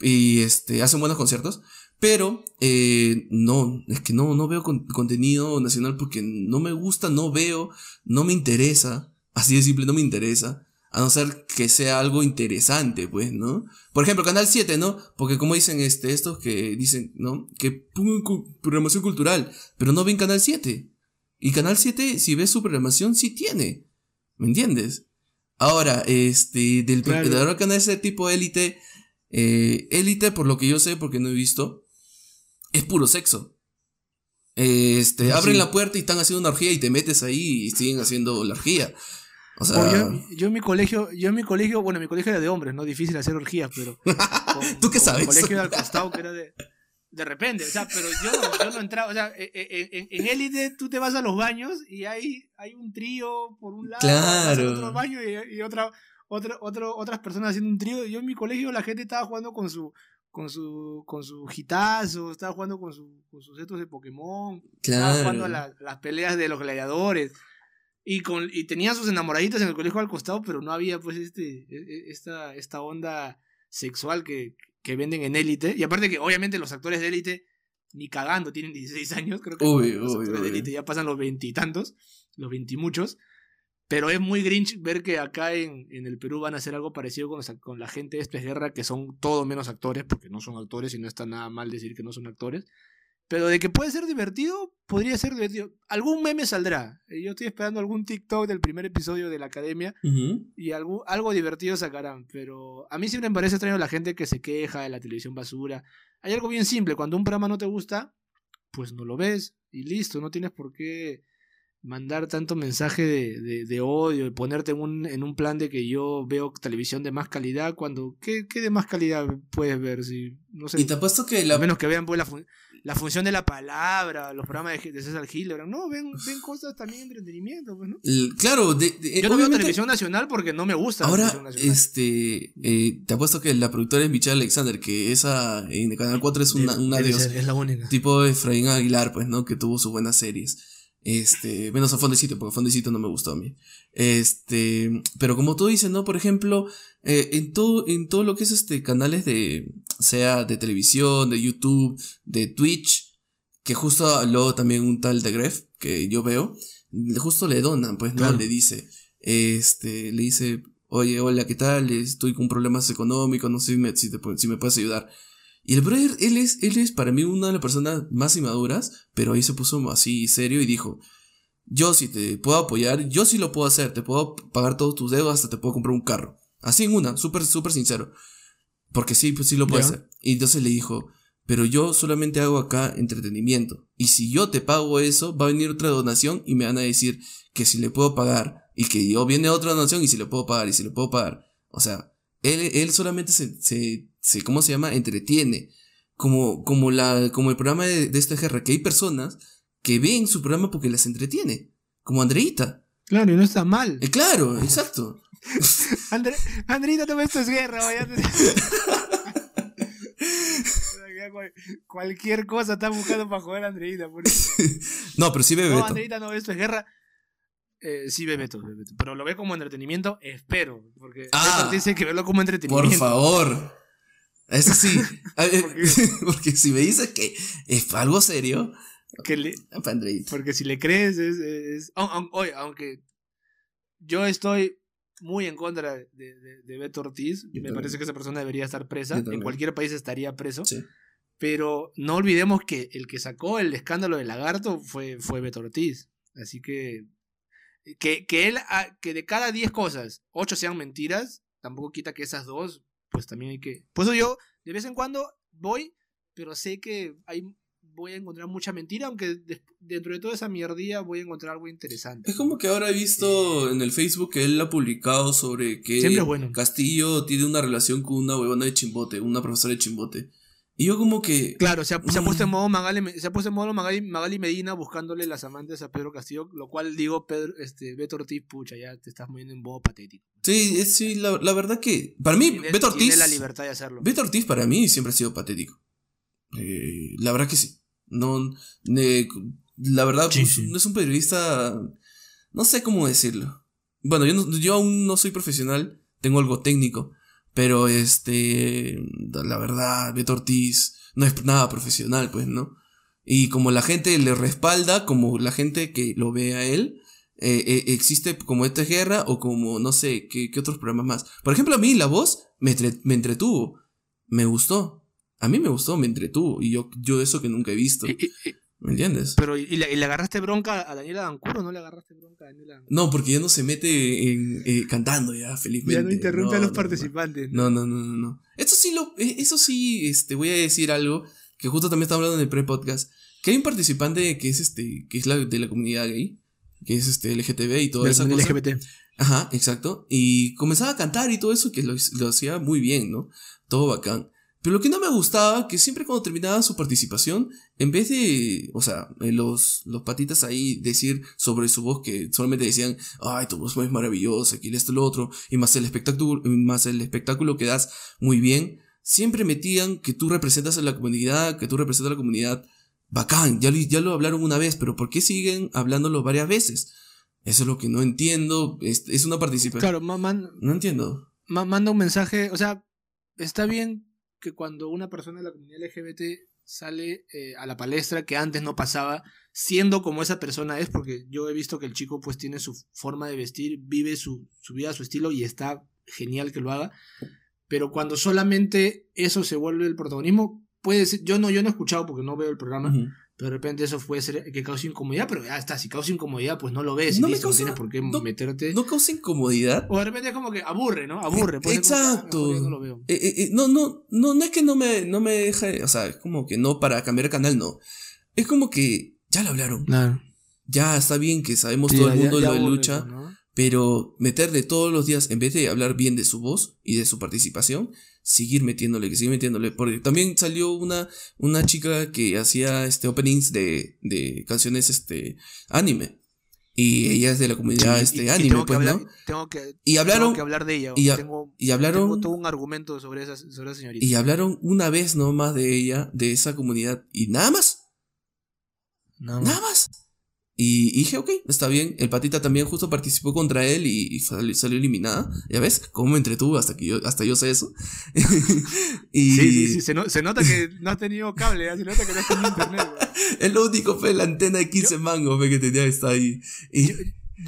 Y este, hacen buenos conciertos. Pero eh, no, es que no, no veo con- contenido nacional porque no me gusta, no veo, no me interesa. Así de simple, no me interesa. A no ser que sea algo interesante, pues, ¿no? Por ejemplo, Canal 7, ¿no? Porque como dicen este, estos que dicen, ¿no? Que pongan programación cultural, pero no ven Canal 7. Y Canal 7, si ves su programación, sí tiene. ¿Me entiendes? Ahora, este, del Claro. canal ese tipo élite, eh, élite, por lo que yo sé, porque no he visto, es puro sexo. Este, abren sí. la puerta y están haciendo una orgía y te metes ahí y siguen haciendo la orgía. O sea, yo, yo en mi colegio, yo en mi colegio, bueno, mi colegio era de hombres, ¿no? Difícil hacer orgías, pero. con- ¿Tú qué sabes? Mi colegio al costado que era de. De repente, o sea, pero yo, yo no entraba, o sea, e- e- en en élite tú te vas a los baños y hay, hay un trío por un lado, Claro. otro baño y, y otra, otra, otro- otras personas haciendo un trío. Yo en mi colegio la gente estaba jugando con su, con su, con su gitazo, estaba jugando con, su, con sus setos de Pokémon, estaba jugando a claro. la- las peleas de los gladiadores. Y, con, y tenía sus enamoraditas en el colegio al costado, pero no había pues este, e- e- esta, esta onda sexual que, que venden en élite. Y aparte que obviamente los actores de élite ni cagando tienen 16 años, creo que Uy, los uy, actores de élite ya pasan los veintitantos, los veintimuchos. Pero es muy grinch ver que acá en, en el Perú van a hacer algo parecido con, los con la gente de Espes Guerra, que son todo menos actores, porque no son actores y no está nada mal decir que no son actores. Pero de que puede ser divertido, podría ser divertido. Algún meme saldrá. Eh, Yo estoy esperando algún TikTok del primer episodio de la academia y algo, algo divertido sacarán. Pero a mí siempre me parece extraño la gente que se queja de la televisión basura. Hay algo bien simple. Cuando un programa no te gusta, pues no lo ves y listo. No tienes por qué mandar tanto mensaje de, de- de odio y ponerte en un, en un plan de que yo veo televisión de más calidad cuando... ¿Qué, qué de más calidad puedes ver? Si, no sé, Y te apuesto que la, menos que vean pues, la, fun- la función de la palabra, los programas de, de César Hildebrand. No, ven, ven cosas también de entretenimiento, pues, ¿no? el- claro, de, de- Yo no veo televisión nacional porque no me gusta Ahora, este, eh, te apuesto que la productora es Michelle Alexander, que esa en Canal 4 es una, una ser, es la única. Tipo Efraín Aguilar, pues, ¿no? Que tuvo sus buenas series. Este, menos a Fondecito, porque Fondecito no me gustó a mí. Este, pero como tú dices, ¿no? Por ejemplo, eh, en todo, en todo lo que es este, canales de, sea de televisión, de YouTube, de Twitch, que justo luego también un tal de Gref, que yo veo, justo le donan, pues, ¿no? Claro. Le dice, este, le dice, oye, hola, ¿qué tal? Estoy con problemas económicos, no sé si me, si te pu- si me puedes ayudar. Y el brother, él es, él es para mí una de las personas más inmaduras, pero ahí se puso así serio y dijo, yo si te puedo apoyar, yo sí lo puedo hacer, te puedo pagar todos tus deudas, hasta te puedo comprar un carro. Así en una, súper, súper sincero. Porque sí, pues sí lo puedo hacer. Y entonces le dijo, pero yo solamente hago acá entretenimiento. Y si yo te pago eso, va a venir otra donación y me van a decir que si le puedo pagar. Y que yo viene otra donación y si le puedo pagar y si le puedo pagar. O sea, él, él solamente se, se, se, ¿cómo se llama? Entretiene. Como, como, la, como el programa de, de esta guerra, que hay personas que ven su programa porque las entretiene. Como Andreita. Claro, y no está mal. Eh, claro, exacto. Andre, Andreita, todo esto es guerra, vaya. Cualquier cosa está buscando para joder a Andreita. Por eso. no, pero sí bebe No. Andreita, no, esto es guerra. Eh, sí, ve Beto, ve Beto. Pero lo ve como entretenimiento, espero. Porque Ah, dice que verlo como Por entretenimiento. favor. Eso sí. ¿Por qué? Porque si me dices que es algo serio, Que le- porque si le crees, es. es- aun- oye, aunque yo estoy muy en contra de, de- de Beto Ortiz, Yo me también. parece que esa persona debería estar presa. En cualquier país estaría preso. Sí. Pero no olvidemos que el que sacó el escándalo del lagarto fue, fue Beto Ortiz. Así que. Que, que él, ah, que de cada 10 cosas, 8 sean mentiras, tampoco quita que esas dos, pues también hay que. Por eso yo, de vez en cuando, voy, pero sé que hay, voy a encontrar mucha mentira, aunque des- dentro de toda esa mierdía voy a encontrar algo interesante. Es como que ahora he visto en el Facebook que él ha publicado sobre que bueno. Castillo tiene una relación con una huevona de chimbote, una profesora de chimbote. Y yo como que... Claro, se ha, se ha puesto en Mm. modo Magali, se ha puesto en modo Magali, Magali Medina buscándole las amantes a Pedro Castillo, lo cual digo, Pedro, este, Beto Ortiz, pucha, ya te estás moviendo en modo patético. Sí, es- sí, la, la verdad que... Para mí, Tiene- Beto tiene Ortiz... la libertad de hacerlo. Beto Ortiz para mí siempre ha sido patético. Eh, la verdad que sí. No, ne- la verdad, Sí, pues, sí. no es un periodista. No sé cómo decirlo. Bueno, yo, no- yo aún no soy profesional, tengo algo técnico, pero este, la verdad, Beto Ortiz no es nada profesional, pues, ¿no? Y como la gente le respalda, como la gente que lo ve a él, eh, eh, existe como esta guerra o como, no sé, ¿qué, otros programas más. Por ejemplo, a mí la voz me, me entretuvo, me gustó. A mí me gustó, me entretuvo. Y yo, yo eso que nunca he visto. ¿Me entiendes? pero, ¿y le, y le agarraste bronca a Daniela Dancuro o no le agarraste bronca a Daniela Dancuro? No, porque ya no se mete en, eh, cantando ya, felizmente. Ya no interrumpe No, a los no, participantes. No, no, no, no, no. Eso sí, lo, eh, eso sí, este, voy a decir algo que justo también estaba hablando en el pre-podcast. Que hay un participante que es este, que es la, de la comunidad gay, que es este LGTB y toda esa cosa. LGBT. Ajá, exacto. Y comenzaba a cantar y todo eso, que lo, lo hacía muy bien, ¿no? Todo bacán. Pero lo que no me gustaba, que siempre cuando terminaba su participación, en vez de, o sea, eh, los, los patitas ahí decir sobre su voz que solamente decían, ay, tu voz es maravillosa, que esto, lo otro, y más el espectáculo, más el espectáculo que das muy bien, siempre metían que tú representas a la comunidad, que tú representas a la comunidad. Bacán, ya, lo- ya lo hablaron una vez, pero ¿por qué siguen hablándolo varias veces? Eso es lo que no entiendo. Es, es una participación. Claro, ma- man- No entiendo. ma- manda un mensaje, o sea, está bien que cuando una persona de la comunidad LGBT sale eh, a la palestra que antes no pasaba, siendo como esa persona es, porque yo he visto que el chico pues tiene su forma de vestir, vive su, su vida, su estilo y está genial que lo haga, pero cuando solamente eso se vuelve el protagonismo, puede ser, yo no, yo no he escuchado porque no veo el programa. Pero de repente eso puede ser que cause incomodidad, pero ya está, si causa incomodidad pues no lo ves, y No me listo, no causa- tienes por qué no- meterte. No causa incomodidad. O de repente es como que aburre, ¿no? Aburre. Pues, como ah, exacto. no lo veo. Eh, eh, eh, no, no, no, no es que no me, no me deja, o sea, es como que no para cambiar de canal, no. Es como que ya lo hablaron. Claro. Ya está bien que sabemos Sí, todo el ya- mundo ya lo de aburre, lucha, ¿no? Pero meterle todos los días, en vez de hablar bien de su voz y de su participación, seguir metiéndole, que seguir metiéndole. Porque también salió una, una chica que hacía este openings de, de canciones este anime. Y ella es de la comunidad Sí, este y- y anime, tengo que pues, hablar, ¿no? Tengo que, Y hablaron, tengo que hablar de ella. y a- tengo, y hablaron, tengo todo un argumento sobre esa, sobre esa señorita. y hablaron una vez nomás de ella, de esa comunidad, y nada más. No, Nada más. Y, y dije, ok, está bien. El patita también justo participó contra él y, y salió, salió eliminada. ¿Ya ves? ¿Cómo me entretuvo hasta que yo, hasta yo sé eso? y Sí, sí, sí. Se, no- se nota que no has tenido cable, ¿eh? se nota que no has tenido internet. el lo único fue la antena de 15 mangos ve, que tenía está ahí. Y,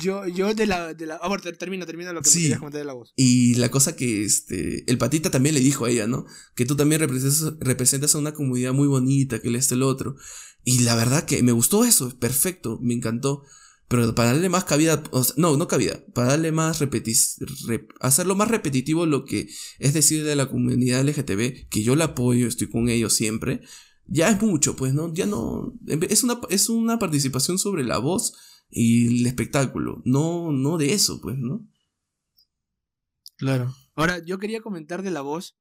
Yo, yo de la. De la ah, bueno, termina, termina lo que Sí. me querías comentar de la voz. y la cosa que este, el patita también le dijo a ella, ¿no? Que tú también representas, representas a una comunidad muy bonita, que el este el otro. Y la verdad que me gustó eso, perfecto, me encantó. Pero para darle más cabida, no, no cabida, para darle más rep- hacerlo más repetitivo lo que es decir de la comunidad LGTB, que yo la apoyo, estoy con ellos siempre, ya es mucho, pues, ¿no? Ya no. Es una, es una participación sobre la voz y el espectáculo. No, no de eso, pues, ¿no? Claro. Ahora, yo quería comentar de la voz.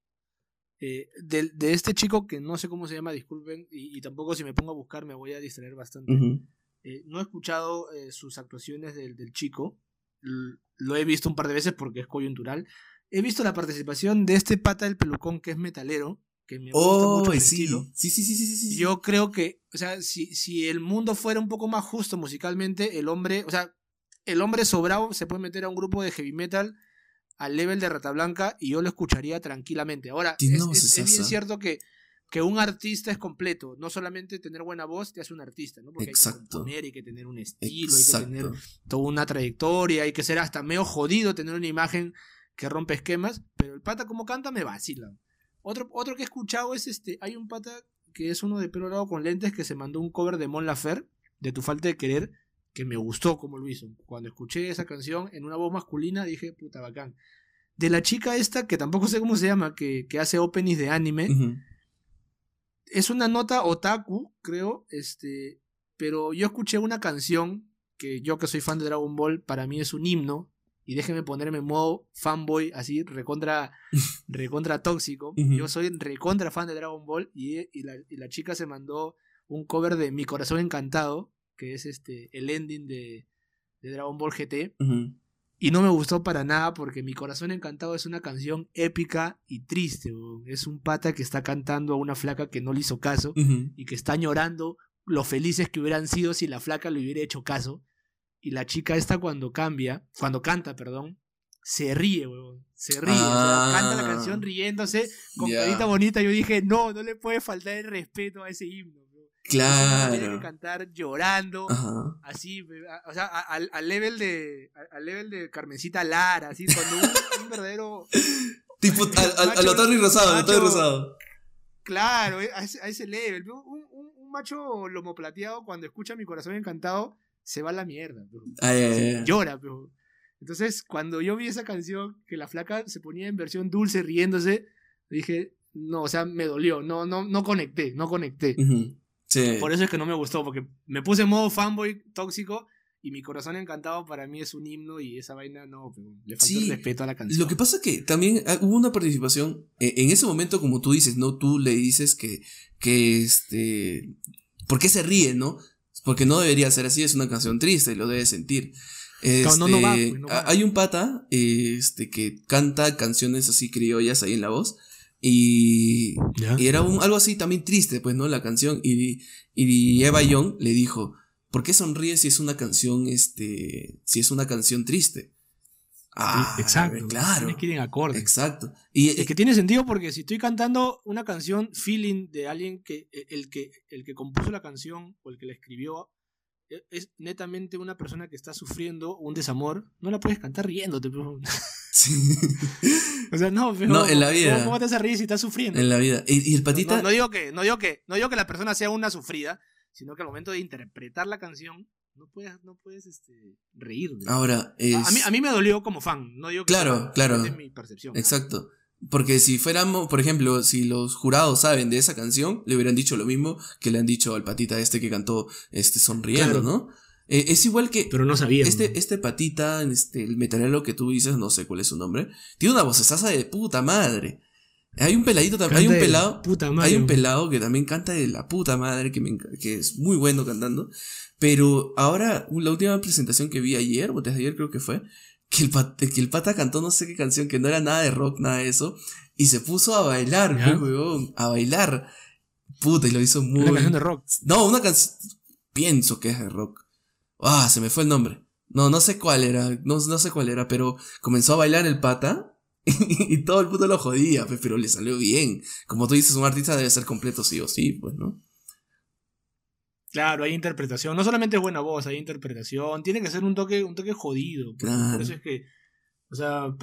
Eh, de, de, este chico que no sé cómo se llama, disculpen, y, tampoco si me pongo a buscar me voy a distraer bastante. Eh, no he escuchado eh, sus actuaciones del, del chico. lo he visto un par de veces porque es coyuntural. He visto la participación de este pata del pelucón que es metalero que me gusta mucho el sí. Sí, sí, sí, sí, sí, Yo creo que, o sea, si, si el mundo fuera un poco más justo musicalmente, el hombre, o sea, el hombre sobrado se puede meter a un grupo de heavy metal al level de Rata Blanca y yo lo escucharía tranquilamente. Ahora, es, bien cierto que, que un artista es completo. No solamente tener buena voz te hace un artista, ¿no? Porque Exacto. hay que componer, hay que tener un estilo, hay que tener toda una trayectoria, hay que ser hasta medio jodido, tener una imagen que rompe esquemas. Pero el pata como canta me vacila. Otro, otro que he escuchado es este. Hay un pata que es uno de pelo largo con lentes que se mandó un cover de Mon Lafer, de Tu Falta de Querer, que me gustó como lo hizo. Cuando escuché esa canción en una voz masculina dije, puta bacán. De la chica esta, que tampoco sé cómo se llama, que, que hace openings de anime. Es una nota otaku, creo, este, pero yo escuché una canción que yo que soy fan de Dragon Ball, para mí es un himno, y déjeme ponerme en modo fanboy, así, recontra, recontra tóxico. Yo soy recontra fan de Dragon Ball y, y, la, chica se mandó un cover de Mi Corazón Encantado, que es este el ending de, de Dragon Ball GT. Y no me gustó para nada porque Mi Corazón Encantado es una canción épica y triste. Es un pata que está cantando a una flaca que no le hizo caso y que está llorando lo felices que hubieran sido si la flaca le hubiera hecho caso. Y la chica esta cuando cambia, cuando canta, perdón, se ríe, weón. Se ríe. canta la canción ah. riéndose con carita bonita. Yo dije, no, no le puede faltar el respeto a ese himno. Claro. Tiene que cantar llorando, así, o sea, al, level de al level de Carmencita Lara, así, cuando un, verdadero tipo al, al, Rosado, Rosado. Claro, a ese, a ese level. Un, un, un, macho lomo plateado cuando escucha mi corazón encantado se va a la mierda, llora, pero. Entonces, cuando yo vi esa canción, que la flaca se ponía en versión dulce, riéndose, dije, no, o sea, me dolió, no, no, no conecté, no conecté. Por eso es que no me gustó, porque me puse en modo fanboy tóxico y mi corazón encantado para mí es un himno y esa vaina no, le falta el respeto a la canción. Lo que pasa es que también ah, hubo una participación, e, en ese momento como tú dices, ¿no? Tú le dices que, que este, ¿por qué se ríe, no? Porque no debería ser así, es una canción triste y lo debe sentir. Este, no, no, va, pues, Hay un pata este, que canta canciones así criollas ahí en la voz. Y, y era un, algo así también triste, pues, ¿no? La canción. Y, y Eva Young le dijo, ¿por qué sonríes si es una canción, este, si es una canción triste? Ah, exacto. Claro. Es que acorde. Exacto. Y es que tiene sentido porque si estoy cantando una canción feeling de alguien que e, el que el que compuso la canción o el que la escribió es netamente una persona que está sufriendo un desamor, no la puedes cantar riéndote. Sí. o sea, no, pero no, en la vida. ¿cómo, te vas a reír si estás sufriendo? En la vida. Y, el patita. No, digo que, no digo que, no digo que la persona sea una sufrida, sino que al momento de interpretar la canción no puedes, no puedes este, reír. Ahora, a, mí, a mí me dolió como fan, no digo que claro, claro. mi percepción. Exacto. Porque si fuéramos, por ejemplo, si los jurados saben de esa canción, le hubieran dicho lo mismo que le han dicho al patita este que cantó este sonriendo, ¿no? Eh, es igual que. Pero no sabía. Este, este patita, este, el metalero que tú dices, no sé cuál es su nombre, tiene una vocesaza de puta madre. Hay un peladito también. Hay un pelado. Hay un pelado que también canta de la puta madre, que, me, que es muy bueno cantando. Pero ahora, la última presentación que vi ayer, o desde ayer creo que fue, que el, pata, que el pata cantó no sé qué canción, que no era nada de rock, nada de eso, y se puso a bailar, weón, a bailar. Puta, y lo hizo muy. Una canción de rock. No, una canción. Pienso que es de rock. Ah, se me fue el nombre. No, no sé cuál era, no, no sé cuál era, pero comenzó a bailar el pata y todo el puto lo jodía, pues, pero le salió bien. Como tú dices, un artista debe ser completo sí o sí, pues, ¿no? Claro, hay interpretación. No solamente es buena voz, hay interpretación. Tiene que ser un toque, un toque jodido. Por eso es que. O sea,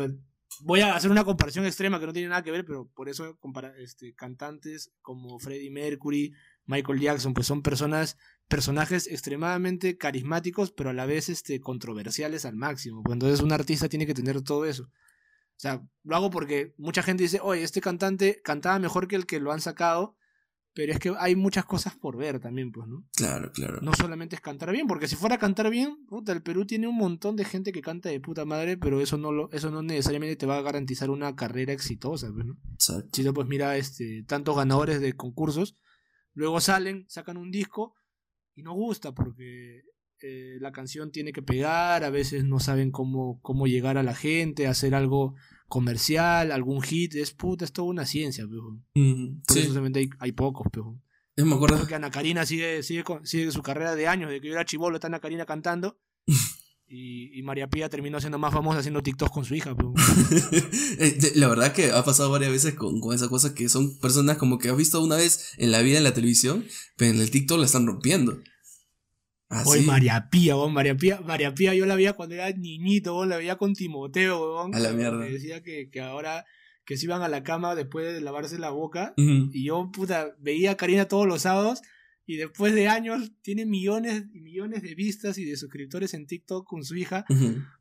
voy a hacer una comparación extrema que no tiene nada que ver, pero por eso compara, este, cantantes como Freddie Mercury, Michael Jackson, pues son personas, personajes extremadamente carismáticos, pero a la vez este, controversiales al máximo. Pues entonces un artista tiene que tener todo eso. O sea, lo hago porque mucha gente dice, oye, este cantante cantaba mejor que el que lo han sacado, pero es que hay muchas cosas por ver también, pues, ¿no? Claro, claro. No solamente es cantar bien, porque si fuera a cantar bien, puta, el Perú tiene un montón de gente que canta de puta madre, pero eso no lo, eso no necesariamente te va a garantizar una carrera exitosa, pues, ¿no? Exacto. Si no, pues mira, este, tantos ganadores de concursos, luego salen, sacan un disco y no gusta porque eh, la canción tiene que pegar, a veces no saben cómo, cómo llegar a la gente, hacer algo comercial, algún hit, es puta, es toda una ciencia, pejo. Mm, Por sí. eso solamente hay, hay pocos, pejo. Yo me acuerdo. Porque Ana Karina sigue, sigue, con- sigue su carrera de años, de que yo era chivolo, está Ana Karina cantando. Y, y María Pía terminó siendo más famosa haciendo TikToks con su hija. Eh, La verdad que ha pasado varias veces con, con esa cosa que son personas como que has visto una vez en la vida en la televisión, pero en el TikTok la están rompiendo. Oye, María Pía, María Pía, María Pía yo la veía cuando era niñito, la veía con Timoteo. A la mierda. Me decía que, que ahora que se iban a la cama después de lavarse la boca. Y yo, puta, veía a Karina todos los sábados. Y después de años tiene millones y millones de vistas y de suscriptores en TikTok con su hija.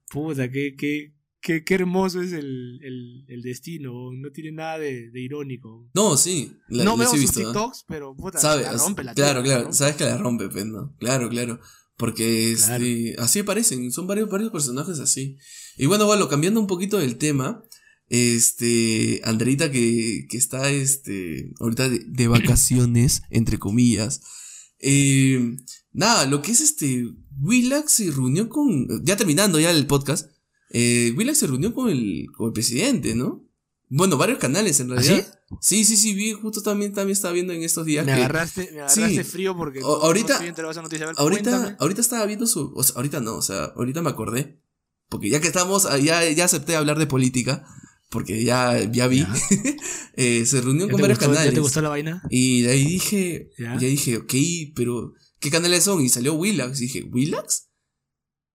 Puta, qué, qué, qué, qué hermoso es el, el, el destino. No tiene nada de, de irónico. No, sí. La, no veo he visto, pero puta, Sabe, la rompe la claro, claro, ¿no? sabes que la rompe, pues, ¿no? Claro, claro. Porque Claro. este, así aparecen, son varios, varios personajes así. Y bueno, bueno, cambiando un poquito del tema, este, Andreita que, que está, este, ahorita de, de vacaciones, entre comillas. eh, nada, lo que es este, Willax se reunió con, ya terminando ya el podcast, eh, Willax se reunió con el, con el presidente, ¿no? Bueno, varios canales en ¿Ah, realidad. Sí, sí, sí, vi, justo también, también estaba viendo en estos días Me que agarraste, me agarraste Sí. frío porque O- ahorita- esa noticia. A ver, ahorita, cuéntame. ahorita estaba viendo su, o sea, ahorita no, o sea, ahorita me acordé, porque ya que estamos, ah, ya, ya acepté hablar de política, porque ya, ya vi, Ya. eh, se reunió ¿Ya con varios gustó- ¿Ya canales. te gustó la vaina? Y de ahí dije, ¿Ya? ya dije, ok, pero, ¿qué canales son? Y salió Willax, y dije, ¿Willax?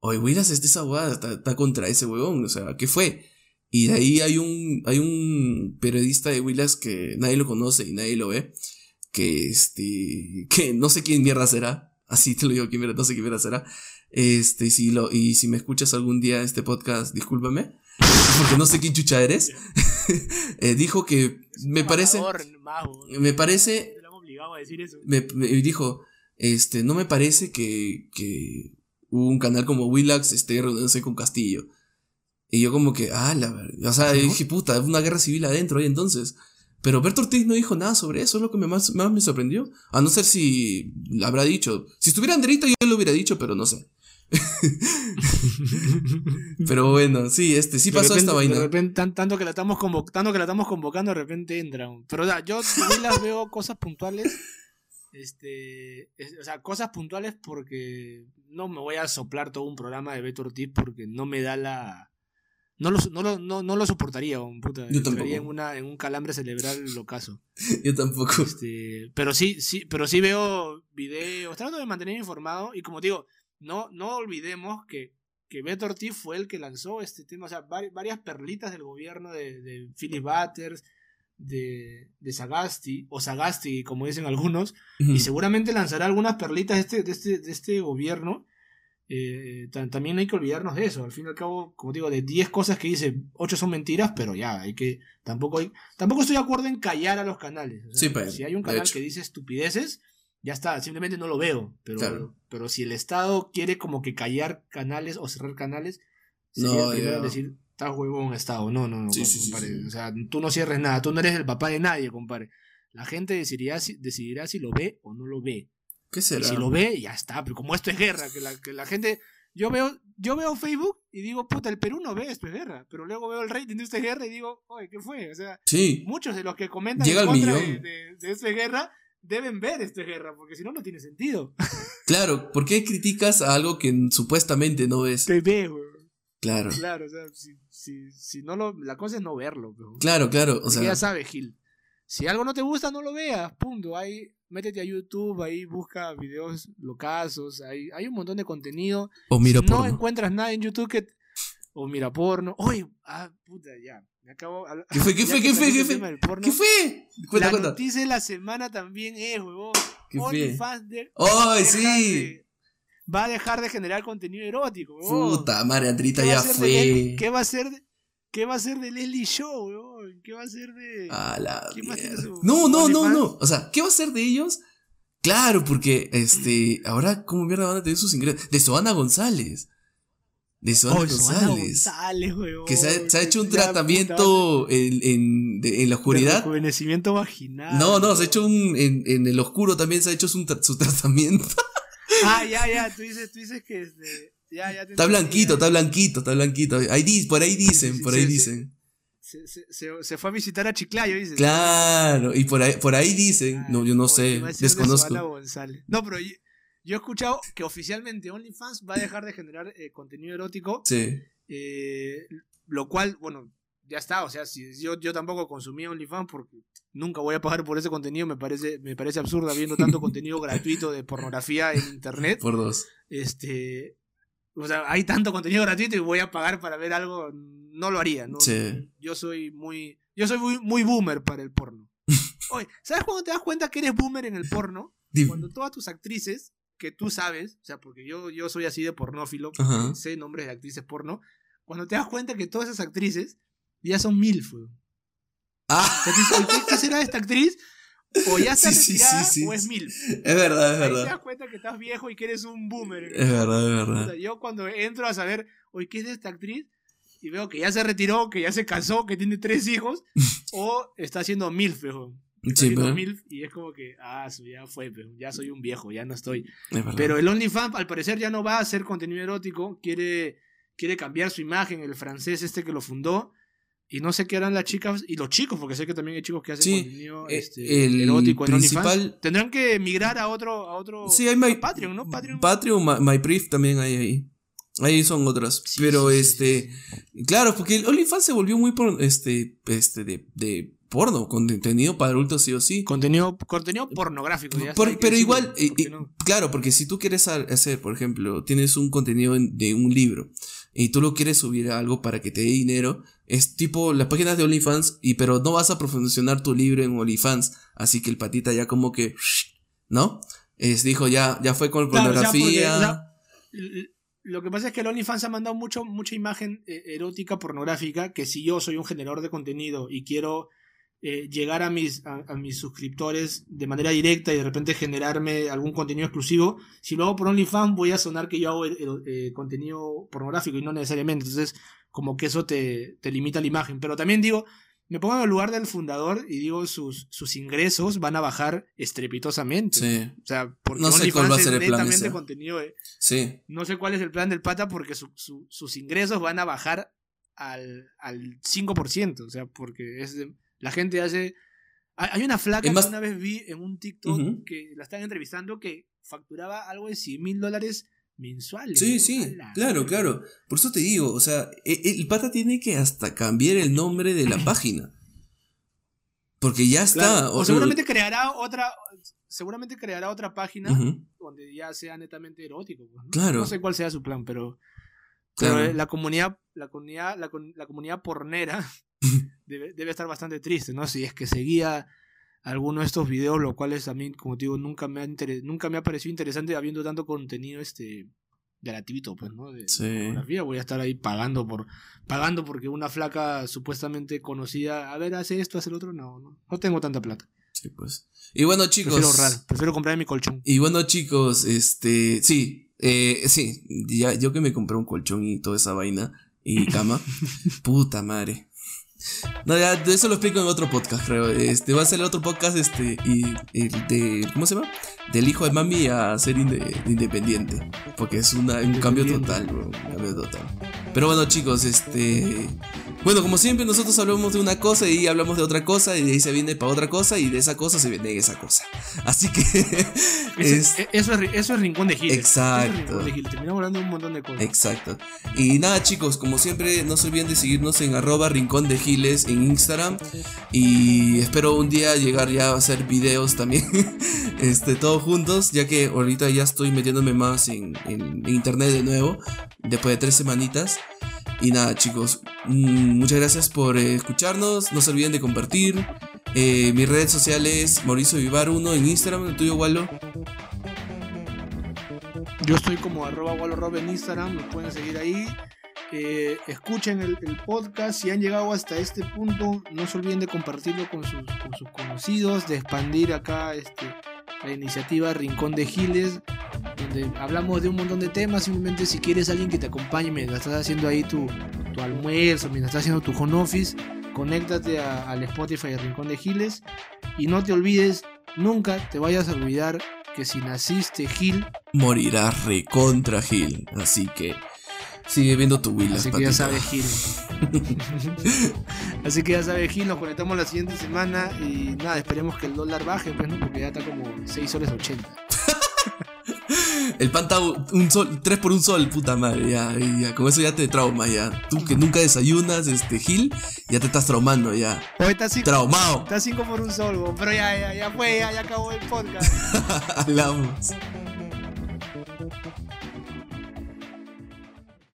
Oye, Willax es de esa está, está contra ese huevón, o sea, ¿qué fue? Y de ahí hay un, hay un periodista de Willax que nadie lo conoce y nadie lo ve, que este, que no sé quién mierda será, así te lo digo, quién mierda, no sé quién mierda será, este, si lo, y si me escuchas algún día este podcast, discúlpame, porque no sé quién chucha eres, Eh, dijo que me parece, me parece, me, me dijo, este, no me parece que, que un canal como Willax esté reuniéndose con Castillo. Y yo como que, ah, la verdad, o sea, ¿Ah, no? dije, puta, una guerra civil adentro ahí entonces. Pero Berto Ortiz no dijo nada sobre eso, es lo que me más, más me sorprendió. A no ser si habrá dicho. Si estuviera Andrito yo lo hubiera dicho, pero no sé. Pero bueno, sí, este, sí De pasó repente- esta vaina. De repente, tan- tanto, que la estamos tanto que la estamos convocando, de repente entran. Pero o sea, yo sí las veo cosas puntuales. Este, es- o sea, cosas puntuales porque no me voy a soplar todo un programa de Beto Ortiz porque no me da la. No lo, no lo, no, no lo soportaría, un puta. Yo tampoco. en, una, en un calambre cerebral locazo. Yo tampoco. Este, pero sí, sí, pero sí veo videos, trato de mantener informado y como digo, no, no olvidemos que, que Beto Ortiz fue el que lanzó este tema, o sea, vari- varias perlitas del gobierno de, de Philip Butters, de, de Sagasti, o Sagasti, como dicen algunos, y seguramente lanzará algunas perlitas de este, de este, de este gobierno. Eh, ta- también hay que olvidarnos de eso. Al fin y al cabo, como digo, de 10 cosas que dice, 8 son mentiras, pero ya, hay que. Tampoco hay, tampoco estoy de acuerdo en callar a los canales. O sea, Sí, pues, si hay un canal que dice estupideces, ya está, simplemente no lo veo. Pero, Claro. pero si el Estado quiere como que callar canales o cerrar canales, No, sería el primero decir, estás huevón Estado. No, no, no, Sí, compadre. sí. O sea, tú no cierres nada, tú no eres el papá de nadie, compadre. La gente decidirá si, decidirá si lo ve o no lo ve. ¿Qué Y será? si lo ve, ya está. Pero como esto es guerra, que la, que la gente. Yo veo, yo veo Facebook y digo, puta, el Perú no ve esto es guerra. Pero luego veo el rating de esto es guerra y digo, oye, ¿qué fue? O sea, Sí, muchos de los que comentan Llega en contra de, millón. de, de esto es guerra deben ver esto es guerra, porque si no, no tiene sentido. claro. ¿Por qué criticas a algo que supuestamente no es? Te ve, güey. Claro. Claro, o sea, si, si, si no lo. La cosa es no verlo. Claro, claro. O sea, ya sabes, Gil. Si algo no te gusta, no lo veas. Punto. Ahí, métete a YouTube, ahí busca videos locazos. Hay, hay un montón de contenido. o mira si no porno. encuentras nada en YouTube que. O mira porno. Oye, ah, puta, ya. Me acabo. ¿Qué fue? ¿Qué fue? ¿Qué fue? ¿Qué fue? ¿Qué fue? Cuenta, la cuenta. noticia de la semana también es, huevón. ¿Qué fue? OnlyFans de- ¡Ay, deja sí! de- va a dejar de generar contenido erótico. Puta madre, Andrita ¿Qué va ya de fue. ¿Qué va a ser de, ¿Qué va a ser de Leslie Show, weón? ¿Qué va a ser de.? A la ¿Quién más tiene mierda. su- No, no, no, no. O sea, ¿qué va a ser de ellos? Claro, porque este, ahora, ¿cómo mierda van a tener sus ingresos? De Soana González. De Soana Oh, González. González, weón. Que se ha, se ha hecho un puta, tratamiento en, en, de- en la oscuridad. Rejuvenecimiento vaginal. No, no, se ha hecho un. En, en el oscuro también se ha hecho su, su tratamiento. Ah, ya, ya. Tú dices, tú dices que este. Ya, ya te Está blanquito, está blanquito, está blanquito. Ahí, por ahí dicen, por ahí dicen. Se, se, se, se fue a visitar a Chiclayo, dices. Claro, y por ahí, por ahí dicen. No, yo no sé, de desconozco. González. No, pero yo, yo he escuchado que oficialmente OnlyFans va a dejar de generar eh, contenido erótico. Sí. eh, lo cual, bueno, ya está. O sea, si yo, yo tampoco consumí OnlyFans porque nunca voy a pagar por ese contenido. Me parece, me parece absurdo habiendo tanto contenido gratuito de pornografía en internet. Por dos. Este. O sea, hay tanto contenido gratuito y voy a pagar para ver algo. No lo haría, ¿no? Sí. Yo soy muy. Yo soy muy, muy boomer para el porno. Oye, ¿sabes cuando te das cuenta que eres boomer en el porno? Dime. Cuando todas tus actrices, que tú sabes, o sea, porque yo, yo soy así de pornófilo, sé nombres de actrices porno, cuando te das cuenta que todas esas actrices ya son mil, O Ah, sea, tú dices, "Oye, ¿qué, será esta actriz? O ya está Sí, retirada sí, sí, o es mil. es verdad, es Ahí te das verdad. cuenta que estás viejo y que eres un boomer. Es verdad, es o verdad. sea, yo cuando entro a saber, oye, ¿qué es de esta actriz? Y veo que ya se retiró, que ya se casó, que tiene tres hijos, o está haciendo MILF, pejo. Está Sí, MILF y es como que, ah, ya fue, ya soy un viejo, ya no estoy. es verdad. Pero el OnlyFans, al parecer, ya no va a hacer contenido erótico, quiere, quiere cambiar su imagen, el francés este que lo fundó, y no sé qué harán las chicas y los chicos, porque sé que también hay chicos que hacen Sí, contenido eh, este, el erótico en principal- OnlyFans. Tendrán que migrar a otro, a otro Sí, hay My, a Patreon, ¿no? Patreon. Patreon, My, MyPriv también hay ahí. Ahí son otras. Sí, Pero sí, este. Claro, porque el OnlyFans se volvió muy por, este, este, de, de porno, contenido para adultos sí o sí. Contenido, contenido pornográfico. ya Por- pero igual, eh, ¿por qué no? claro, porque si tú quieres ha- hacer, por ejemplo, tienes un contenido en- de un libro y tú lo quieres subir a algo para que te dé dinero, es tipo las páginas de OnlyFans, y pero no vas a promocionar tu libro en OnlyFans, así que el patita ya como que, ¿no? Es, dijo, ya, ya fue con Claro, porque, pornografía. Lo que pasa es que el OnlyFans ha mandado mucho, mucha imagen eh, erótica pornográfica que si yo soy un generador de contenido y quiero eh, llegar a mis, a, a mis suscriptores de manera directa y de repente generarme algún contenido exclusivo, si lo hago por OnlyFans voy a sonar que yo hago el- el- eh, contenido pornográfico y no necesariamente. Entonces, como que eso te, te limita la imagen. Pero también digo, me pongo en el lugar del fundador y digo, sus, sus ingresos van a bajar estrepitosamente. Sí, O sea, porque No sé cuál va a ser el plan ese. contenido sí. no sé cuál es el plan del pata porque su- su- sus ingresos van a bajar al, al 5%. O sea, porque es de- la gente hace... Hay una flaca más- que una vez vi en un TikTok que la están entrevistando que facturaba algo de 100 mil dólares mensuales. Sí, sí, claro, claro. Por eso te digo, o sea, e- el pata tiene que hasta cambiar el nombre de la página. Porque ya está. Claro, O o- seguramente creará otra... Seguramente creará otra página Ujú, donde ya sea netamente erótico. pues, ¿no? Claro. No sé cuál sea su plan, pero... Pero Claro. eh, la comunidad, la comunidad, la, la comunidad pornera debe, debe estar bastante triste, ¿no? Si es que seguía alguno de estos videos, lo cual es a mí, como te digo, nunca me ha inter- nunca me ha parecido interesante habiendo tanto contenido este gratuito, pues, ¿no? De, de Sí. Voy a estar ahí pagando por pagando porque una flaca supuestamente conocida, a ver, hace esto, hace el otro, no, no, no tengo tanta plata. Sí, pues. Y bueno, chicos. Prefiero ahorrar, prefiero comprar mi colchón. Y bueno, chicos, este, sí, eh, sí, ya, yo que me compré un colchón y toda esa vaina y cama, puta madre. No, ya, eso lo explico en otro podcast, creo. Este, va a ser otro podcast, este, y el de, ¿cómo se llama? Del hijo de mami a ser inde- independiente. Porque es una, un cambio total, bro, un cambio total. Pero bueno, chicos, este, bueno, como siempre, nosotros hablamos de una cosa y hablamos de otra cosa, y de ahí se viene para otra cosa, y de esa cosa se viene esa cosa. Así que, es, e- eso, es, eso es Rincón de Giles. Exacto. Es Rincón de Giles. Terminamos hablando de un montón de cosas. Exacto. Y nada chicos, como siempre, no se olviden de seguirnos en arroba rincón de giles en Instagram. Y espero un día llegar ya a hacer videos también, este, todos juntos, ya que ahorita ya estoy metiéndome más en, en- en internet de nuevo, después de tres semanitas. Y nada chicos, mm, muchas gracias por escucharnos, no se olviden de compartir. Eh, mi red social Mauricio Vivar 1 en Instagram, el tuyo Wallo. Yo estoy como arroba Rob en Instagram, me pueden seguir ahí. escuchen el, podcast. Si han llegado hasta este punto, no se olviden de compartirlo con sus conocidos, de expandir acá este, la iniciativa Rincón de Giles, donde hablamos de un montón de temas. Simplemente si quieres alguien que te acompañe mientras estás haciendo ahí tu, tu almuerzo, mientras estás haciendo tu home office, conéctate a- al Spotify Rincón de Giles. Y no te olvides, nunca te vayas a olvidar que si naciste Gil, Morirás recontra Gil. Así que sigue viendo tu Will. así que ya sabes Gil. así que ya sabes Gil, nos conectamos la siguiente semana y nada, esperemos que el dólar baje, pues, ¿no? porque ya está como 6 soles 80. El pan está un sol, tres por un sol, puta madre, ya, ya, con eso ya te traumas, ya. Tú que nunca desayunas, este, Gil, ya te estás traumando, ya. Hoy está 5 Traumado. está cinco por un sol, pero ya, ya, ya fue, ya, ya acabó el podcast. Hablamos.